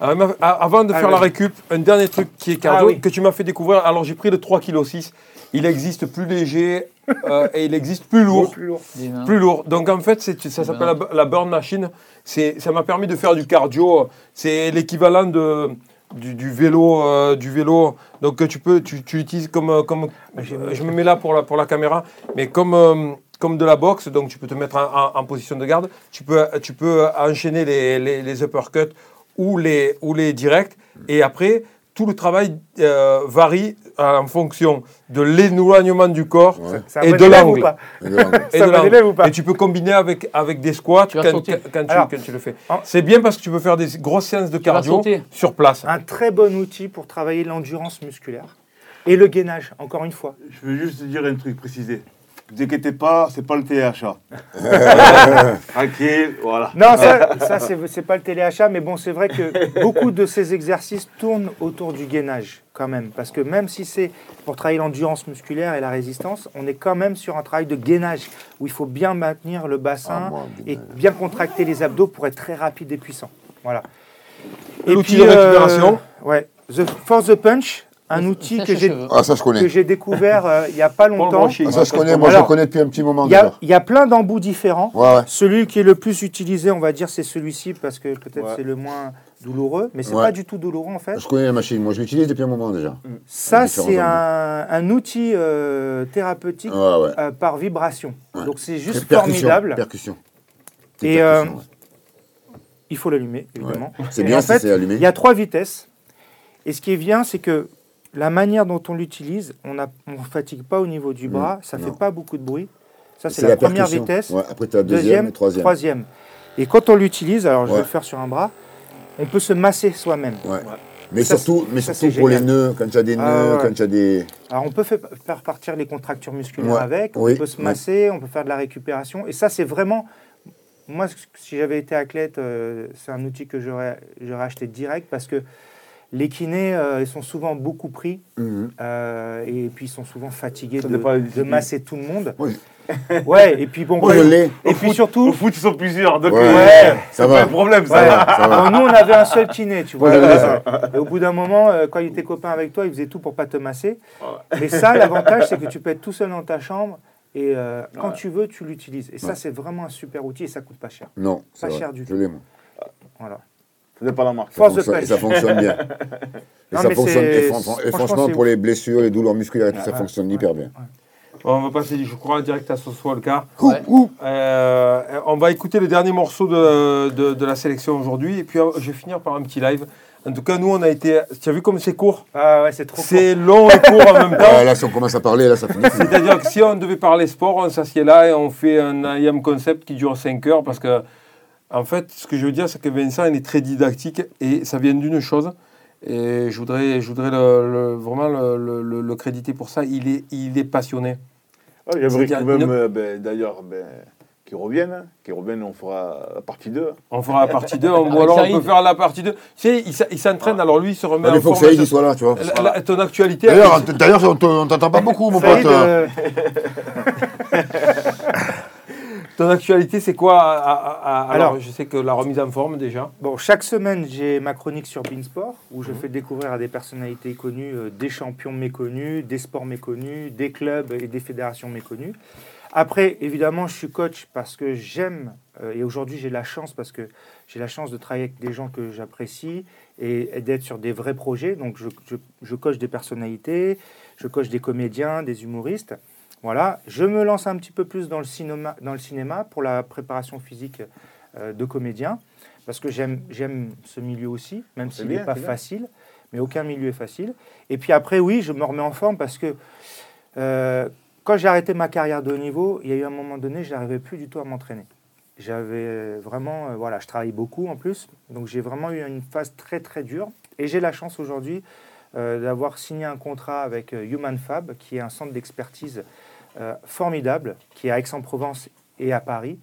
Alors, il m'a- a- avant de Ah, faire la récup, un dernier truc qui est cardio, Ah oui. que tu m'as fait découvrir. Alors j'ai pris le 3,6 kg. Il existe plus léger euh, et il existe plus lourd. Plus lourd. Dis, hein. Plus lourd. Donc en fait, ça s'appelle la, la burn machine. Ça m'a permis de faire du cardio. C'est l'équivalent de, du, du vélo. euh, du vélo. Donc tu peux, tu, tu utilises comme, euh, comme je, je me mets là pour la, pour la caméra, mais comme, euh, comme de la boxe. Donc tu peux te mettre en, en- en position de garde. Tu peux, tu peux enchaîner les, les, les uppercuts ou les, ou les directs. Et après, tout le travail euh, varie en fonction de l'éloignement du corps Ouais. Et de l'angle. pas Et de l'angle. Et de Et tu peux combiner avec, avec des squats Tu quand, tu, Alors, quand tu le fais. C'est bien parce que tu peux faire des grosses séances de cardio sur place. Un très bon outil pour travailler l'endurance musculaire et le gainage, encore une fois. Je veux juste te dire un truc précisé. Vous inquiétez pas, c'est pas le THA. Tranquille, voilà. Non, ça, ça c'est c'est pas le téléachat, mais bon, c'est vrai que beaucoup de ces exercices tournent autour du gainage, quand même. Parce que même si c'est pour travailler l'endurance musculaire et la résistance, on est quand même sur un travail de gainage, où il faut bien maintenir le bassin Ah, moi, et bien contracter les abdos pour être très rapide et puissant. Voilà. L'outil puis, de récupération. euh, ouais, the, For the Punch, un outil que j'ai Ah, ça, que j'ai découvert euh, il n'y a pas longtemps. Ah, ça, je connais. Moi, je Alors, connais depuis un petit moment Il y, a, déjà. il y a plein d'embouts différents. Ouais, ouais. Celui qui est le plus utilisé, on va dire, c'est celui-ci parce que peut-être Ouais. c'est le moins douloureux, mais c'est Ouais. pas du tout douloureux en fait. Je connais la machine. Moi, je l'utilise depuis un moment déjà. Ça, différents c'est un, un outil euh, thérapeutique Ouais, ouais. euh, par vibration. Ouais. Donc c'est juste Percussion, formidable. Percussion. Et, Il faut l'allumer, évidemment. ouais. C'est bien en si fait, c'est allumé. Il y a trois vitesses. Et ce qui est bien, c'est que la manière dont on l'utilise, on ne on fatigue pas au niveau du bras, ça ne fait pas beaucoup de bruit. Ça, c'est la, première vitesse. Ouais, après, tu as deuxième, et troisième. troisième. Et quand on l'utilise, alors je vais le faire sur un bras, on peut se masser soi-même. Ouais. Mais Ça, surtout, mais ça, surtout c'est pour les nœuds, quand tu as des nœuds, Ah, ouais. quand tu as des. Alors on peut faire partir les contractures musculaires Ouais. avec, Oui. on peut se Ouais. masser, on peut faire de la récupération. Et ça, c'est vraiment... Moi, si j'avais été athlète, euh, c'est un outil que j'aurais j'aurais acheté direct parce que les kinés, euh, ils sont souvent beaucoup pris Mhm. euh, et puis ils sont souvent fatigués de, masser tout le monde. Moi, Ouais, et puis bon... Moi, quand- je l'ai. Et Au puis foot- surtout... Au foot, ils sont plusieurs. Donc, Ouais. euh, Ouais. Ça pas va. un problème, ça. Ouais. Ça va. Alors, nous, on avait un seul kiné, tu vois. Je. Et au bout d'un moment, euh, quand il était copain avec toi, il faisait tout pour pas te masser. Mais ça, l'avantage, c'est que tu peux être tout seul dans ta chambre et euh, quand tu veux, tu l'utilises. Et ça, c'est vraiment un super outil et ça coûte pas cher. Non, Pas vrai. cher du Je tout. l'ai, moi. Voilà. Ça dépend de la marque. Ça Force de fonctionne, et ça fonctionne bien. Et, Non, ça mais fonctionne, c'est- et, fran- fran- et franchement, franchement, pour les blessures, les douleurs musculaires, et tout, ça Ouais. fonctionne hyper bien. On va passer, je crois, direct à ce soit le cas. Ouais. Euh, on va écouter le dernier morceau de, de, de la sélection aujourd'hui. Et puis, je vais finir par un petit live. En tout cas, nous, on a été. Tu as vu comme c'est court? Ah ouais, c'est trop court. C'est long et court en même temps. Là, si on commence à parler, là, ça finit. C'est-à-dire que si on devait parler sport, on s'assied là et on fait un IAM concept qui dure 5 heures parce que, en fait, ce que je veux dire, c'est que Vincent, il est très didactique et ça vient d'une chose. Et je voudrais, je voudrais le- le- vraiment le, le- le- le créditer pour ça. Il est, il est passionné. Ah, J'aimerais C'est-à-dire quand même, une- euh, ben, d'ailleurs, ben, qu'ils reviennent. hein. Qu'ils reviennent, on fera la partie 2. On fera la partie 2, ou Avec alors on peut faire la partie 2. Tu sais, il, il s'entraîne, alors lui, il se remet Ah, en mais il faut que forme. Saïd il soit là, tu vois. La- la- ton actualité. D'ailleurs, on t'entend pas beaucoup, mon Saïd, pote. ton actualité, c'est quoi à- à- à- alors, Alors- je sais que la remise en forme déjà. Bon, chaque semaine, j'ai ma chronique sur Beansport où je fais découvrir à des personnalités connues euh, des champions méconnus, des sports méconnus, des clubs et des fédérations méconnues. Après, évidemment, je suis coach parce que j'aime, euh, et aujourd'hui j'ai la chance parce que j'ai la chance de travailler avec des gens que j'apprécie et, et d'être sur des vrais projets. Donc je, je, je coach des personnalités, je coach des comédiens, des humoristes. Voilà, je me lance un petit peu plus dans le cinéma, dans le cinéma pour la préparation physique euh, de comédiens parce que j'aime ce milieu aussi, même s'il n'est pas facile, mais aucun milieu est facile. Et puis après, oui, je me remets en forme parce que euh, quand j'ai arrêté ma carrière de haut niveau, il y a eu un moment donné, je n'arrivais plus du tout à m'entraîner. J'avais vraiment, euh, voilà, je travaille beaucoup en plus, donc j'ai vraiment eu une phase très très dure. Et j'ai la chance aujourd'hui d'avoir signé un contrat avec euh, Human Fab, qui est un centre d'expertise euh, formidable, qui est à Aix-en-Provence et à Paris,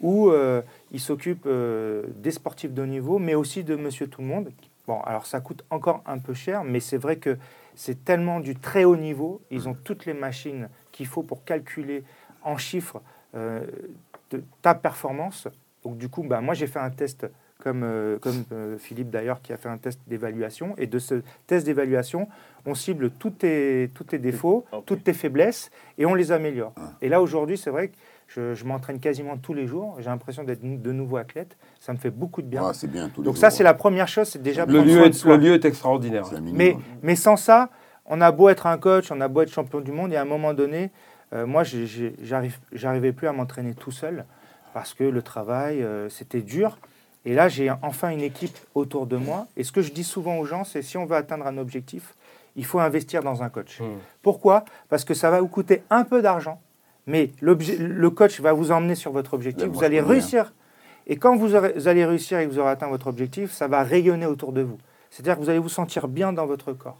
où euh, il s'occupe euh, des sportifs de haut niveau, mais aussi de Monsieur Tout le Monde. Bon, alors ça coûte encore un peu cher, mais c'est vrai que c'est tellement du très haut niveau. Ils ont toutes les machines qu'il faut pour calculer en chiffres euh, ta performance. Donc du coup, bah, moi j'ai fait un test comme, euh, comme euh, Philippe d'ailleurs qui a fait un test d'évaluation. Et de ce test d'évaluation, on cible tous tes, tous tes défauts, toutes tes faiblesses et on les améliore. Et là aujourd'hui, c'est vrai que je, je m'entraîne quasiment tous les jours. J'ai l'impression d'être de nouveau athlète. Ça me fait beaucoup de bien. Ah, c'est bien. tous les Donc jours, ça, c'est ouais. la première chose, c'est déjà Le lieu, soin de est, soi. le lieu est extraordinaire. Mais, mais sans ça, on a beau être un coach, on a beau être champion du monde, et à un moment donné, euh, moi, j'arrivais plus à m'entraîner tout seul parce que le travail, euh, c'était dur. Et là, j'ai enfin une équipe autour de moi. Et ce que je dis souvent aux gens, c'est si on veut atteindre un objectif, il faut investir dans un coach. Hmm. Pourquoi? Parce que ça va vous coûter un peu d'argent, mais le coach va vous emmener sur votre objectif. Vous allez réussir. Et quand vous, aurez- vous allez réussir et que vous aurez atteint votre objectif, ça va rayonner autour de vous. C'est-à-dire que vous allez vous sentir bien dans votre corps.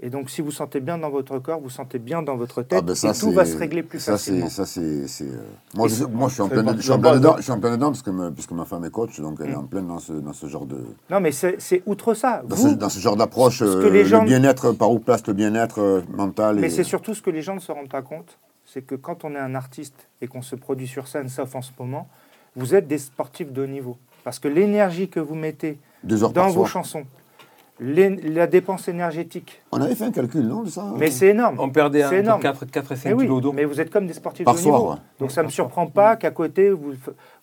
Et donc, si vous sentez bien dans votre corps, vous sentez bien dans votre tête, Ah ben ça, et tout va se régler plus ça, facilement. Ça, c'est. euh, Moi, je, moi, je suis en plein, pas- je suis en c'est plein pas- dedans, je suis en plein dedans parce que, me- puisque ma femme est coach, donc elle est en plein dans ce, dans ce genre de. Non, mais c'est outre ça. Dans, Vous, ce, dans ce genre d'approche, euh, le bien-être, par où place le bien-être euh, mental. Mais et- c'est surtout ce que les gens ne se rendent pas compte, c'est que quand on est un artiste et qu'on se produit sur scène, sauf en ce moment, vous êtes des sportifs de haut niveau. Parce que l'énergie que vous mettez Deux heures dans par vos soir. chansons, la dépense énergétique, On avait fait un calcul, non, de ça mais c'est énorme. On perdait entre énorme. 4, 4 et 5 Mais oui, kilos d'eau. mais vous êtes comme des sportifs Par de haut soir, niveau. ouais. Donc ça ne me surprend pas qu'à côté, vous,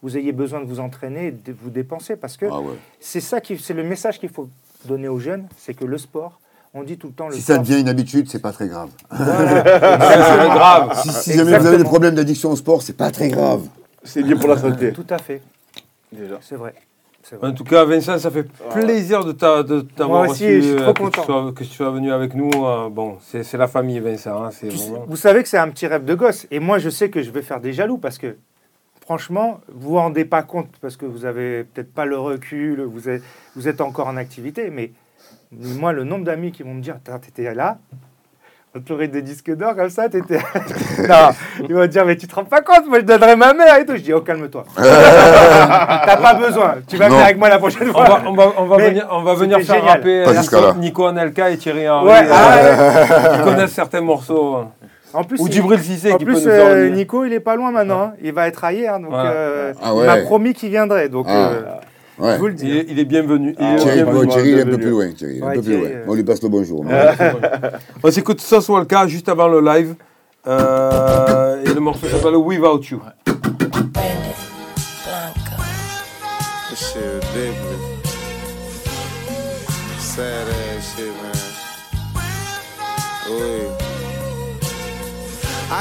vous ayez besoin de vous entraîner et de vous dépenser. Parce que Ah ouais. c'est ça qui, c'est le message qu'il faut donner aux jeunes, c'est que le sport, on dit tout le temps le Si ça devient une habitude, c'est pas très grave. C'est grave. Si, si jamais vous avez des problèmes d'addiction au sport, c'est pas très grave. C'est bien pour la santé. Tout à fait, Déjà. c'est vrai. En tout cas, Vincent, ça fait plaisir de t'a- de t'avoir Moi aussi, reçu, je suis euh, trop que, tu content. sois, que tu sois venu avec nous. euh, bon, c'est la famille, Vincent. hein, Tu vraiment- Vous savez que c'est un petit rêve de gosse. Et moi, je sais que je vais faire des jaloux parce que, franchement, vous vous rendez pas compte parce que vous avez peut-être pas le recul, vous êtes, vous êtes encore en activité. Mais moi, le nombre d'amis qui vont me dire T'étais là on t'aurait des disques d'or comme ça, t'étais. non, ils vont dire, mais tu te rends pas compte, moi je donnerais ma mère et tout. Je dis, oh, calme-toi. T'as pas besoin, tu vas Non. venir avec moi la prochaine On fois. va, on va, on va venir, on va venir faire génial. rapper Pas euh. Nico Anelka et Thierry Henry. Ouais, euh, ah qui connaissent certains morceaux. hein. En plus, Ou il- Djibril Cissé En qui plus, nous euh. Nico, il est pas loin maintenant. hein. Il va être ailleurs. Donc, Ouais. euh, Ah il m'a promis qu'il viendrait. Donc, Ah. Euh, Ouais. je vous le dis. Il est, il est bienvenu. Il est Thierry, bienvenu. bon, Thierry, il est un peu plus loin. Thierry, un peu plus loin. euh, On lui passe le bonjour. mais- On s'écoute Sauce Walka juste avant le live. Euh, et le morceau s'appelle Without You.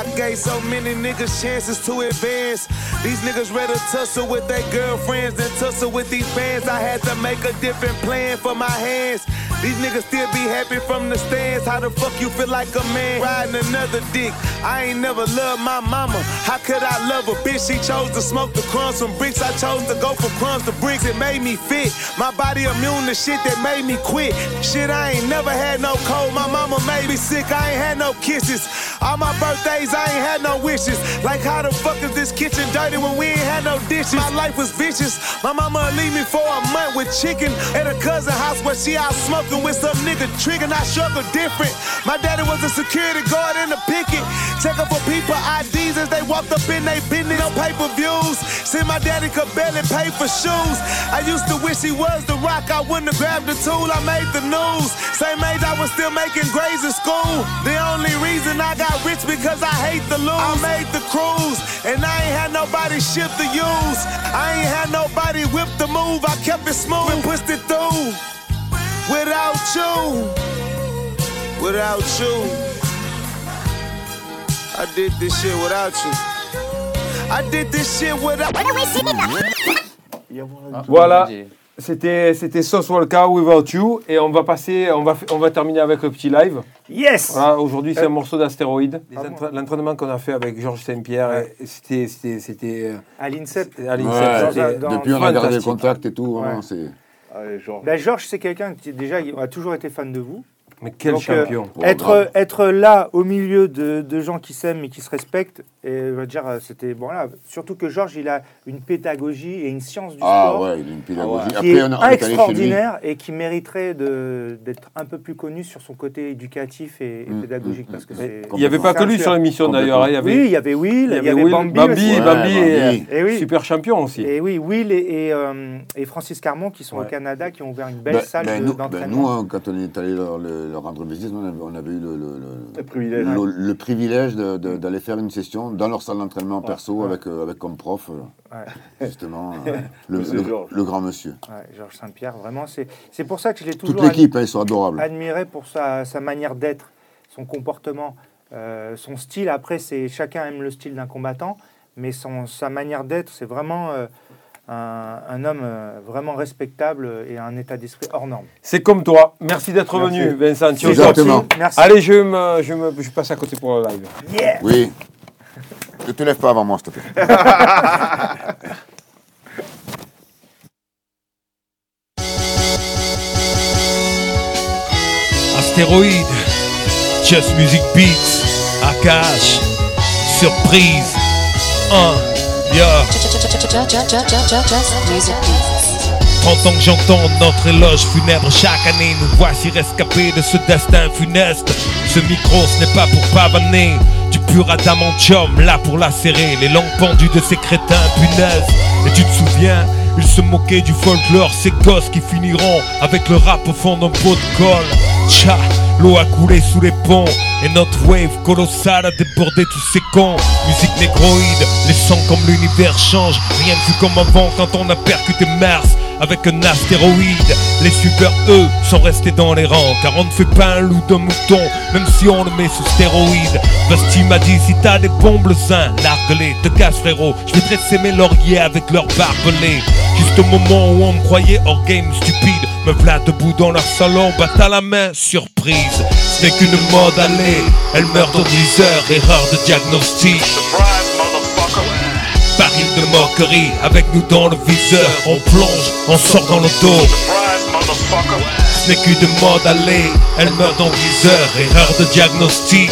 I gave so many niggas chances to advance. These niggas rather tussle with their girlfriends than tussle with these bands. I had to make a different plan for my hands. These niggas still be happy from the stands. How the fuck you feel like a man riding another dick? I ain't never loved my mama. How could I love a bitch? She chose to smoke the crumbs from bricks. I chose to go from crumbs to bricks. It made me fit. My body immune to shit that made me quit. Shit, I ain't never had no cold. My mama made me sick. I ain't had no kisses. All my birthdays, I ain't had no wishes. Like, how the fuck is this kitchen dirty when we ain't had no dishes? My life was vicious. My mama leave me for a month with chicken at a cousin house where she out smoking with some nigga trigger. I struggle different. My daddy was a security guard in the picket. Checking for people IDs as they walked up in they business. No pay per views. See, my daddy could barely pay for shoes. I used to wish he was the rock. I wouldn't have grabbed the tool. I made the news. Same age, I was still making grades in school. The only reason I got rich because I hate the lose. I made the cruise, and I ain't had nobody ship to use. I ain't had nobody whip the move. I kept it smooth and pushed it through. Without you, without you, I did this shit without you. I did this shit without. Uh, voilà. C'était c'était Sauce Walka Without You. Et on va passer, on va, on va terminer avec le petit live. Yes Voilà, Aujourd'hui, c'est Euh, un morceau d'astéroïde. Ah bon L'entraînement qu'on a fait avec Georges Saint-Pierre, Ouais. c'était. C'était. C'était. euh, À l'INSEP. à l'INSEP, Ouais, c'était dans- Depuis, on a gardé le contact et tout. vraiment, Ouais. c'est- Allez. Ben, Georges, c'est quelqu'un qui déjà il a toujours été fan de vous. Mais quel Donc, euh, champion. Oh, être, être là au milieu de, de gens qui s'aiment et qui se respectent, et je veux dire, euh, c'était bon là. Surtout que Georges, il a une pédagogie et une science du Ah sport ouais, il a une pédagogie. qui Après, est on, a- extraordinaire et qui mériterait de- d'être un peu plus connu sur son côté éducatif et, et Mm, pédagogique mm, parce que mm. Il n'y avait pas que lui sur l'émission d'ailleurs. hein. Il y avait, Oui, il y avait Will, il y avait, Will, Bambi, Bambi. Ouais, Bambi et, Bambi. Et oui. super champion aussi. Et oui, Will et, et, euh, et Francis Carmon qui sont Ouais. au Canada, qui ont ouvert une belle Ben- salle ben ben d'entraînement. nous, hein, quand on est allé leur, le- leur rendre visite, on avait, on avait eu le, le- le- Le privilège. d'aller faire une session dans leur salle d'entraînement perso avec, euh, avec comme prof, euh, Ouais. justement, euh, le, grand monsieur. Ouais, Georges Saint-Pierre, vraiment, c'est c'est pour ça que je l'ai Toute toujours l'équipe, hein, ils sont adorables. admiré pour sa, sa manière d'être, son comportement, euh, son style. Après, c'est chacun aime le style d'un combattant, mais son, sa manière d'être, c'est vraiment euh, un, un homme vraiment respectable et un état d'esprit hors norme. C'est comme toi. Merci d'être Merci. venu, Vincent. Exactement. Merci. Allez, je, me, je, me, je passe à côté pour le live. Yeah Oui. Ne te lève pas avant moi, s'il te plaît. Astéroïde, Just Music Beats, Akash, surprise, un, yeah. 30 ans que j'entends notre éloge funèbre chaque année Nous voici rescapés de ce destin funeste Ce micro ce n'est pas pour pavaner pur adamantium là pour lacérer Les langues pendues de ces crétins punaises. Et tu te souviens ils se moquaient du folklore Ces gosses qui finiront avec le rap au fond d'un pot de colle. Tcha, l'eau a coulé sous les ponts Et notre wave colossale a débordé tous ces cons Musique négroïde, les sons comme l'univers change Rien ne fut comme avant quand on a percuté Mars avec un astéroïde. Les super eux sont restés dans les rangs, car on ne fait pas un loup de mouton, même si on le met sous stéroïde. Basti m'a dit si t'as des bombes le largue-les, te casse frérot, je vais dresser mes lauriers avec leurs barbelés. Au moment où on me croyait hors game stupide, me voilà debout dans leur salon, battent à la main, surprise. Ce n'est qu'une mode allée, elle meurt dans 10 heures, erreur de diagnostic. Baril de moquerie, avec nous dans le viseur, on plonge, on sort dans dos. Ce n'est qu'une mode allée, elle meurt dans 10 heures, erreur de diagnostic.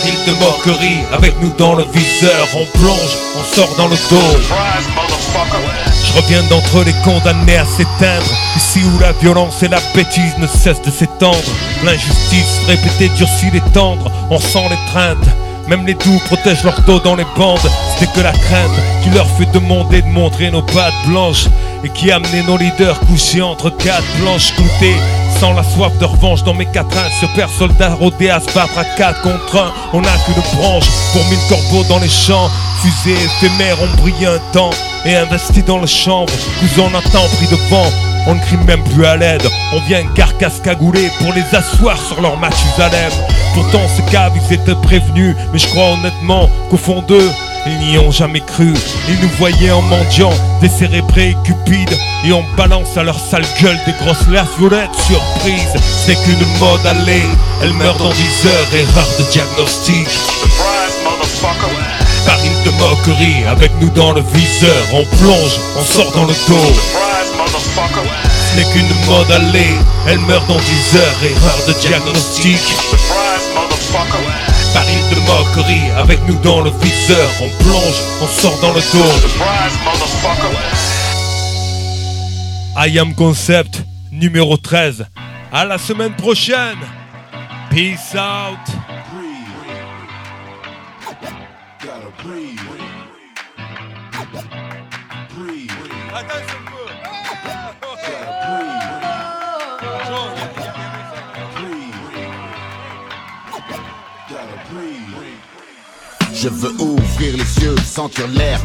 De moquerie, avec nous dans le viseur, on plonge, on sort dans le dos. Je reviens d'entre les condamnés à s'éteindre, ici où la violence et la bêtise ne cessent de s'étendre. L'injustice répétée durcit les tendres, on sent l'étreinte. Même les doux protègent leur dos dans les bandes. C'était que la crainte qui leur fait demander de montrer nos pattes blanches et qui amenait nos leaders couchés entre quatre planches cloutées. Sans la soif de revanche dans mes quatrains, ce père soldat rodé à se battre à quatre contre un. On n'a qu'une branche pour mille corbeaux dans les champs. Fusées éphémères ont brillé un temps et investi dans le chambre. Vous en a tant pris de vent. On ne crie même plus à l'aide, on vient carcasse cagoulée pour les asseoir sur leur Mathusalem. Pourtant, ces caves, ils étaient prévenus, mais je crois honnêtement qu'au fond d'eux, ils n'y ont jamais cru. Ils nous voyaient en mendiant, décérébrés et cupides, et on balance à leur sale gueule des grosses lasses violettes. Surprise, c'est qu'une mode allée, elle meurt dans 10 heures, erreur de diagnostic. Baril de moquerie, avec nous dans le viseur, on plonge, on sort dans le dos. Ce n'est qu'une mode allée, elle meurt dans 10 heures, erreur de diagnostic. Baril de moquerie, avec nous dans le viseur, on plonge, on sort dans le dos. I am Concept, numéro 13. À la semaine prochaine. Peace out. Je veux ouvrir les yeux, sentir l'air.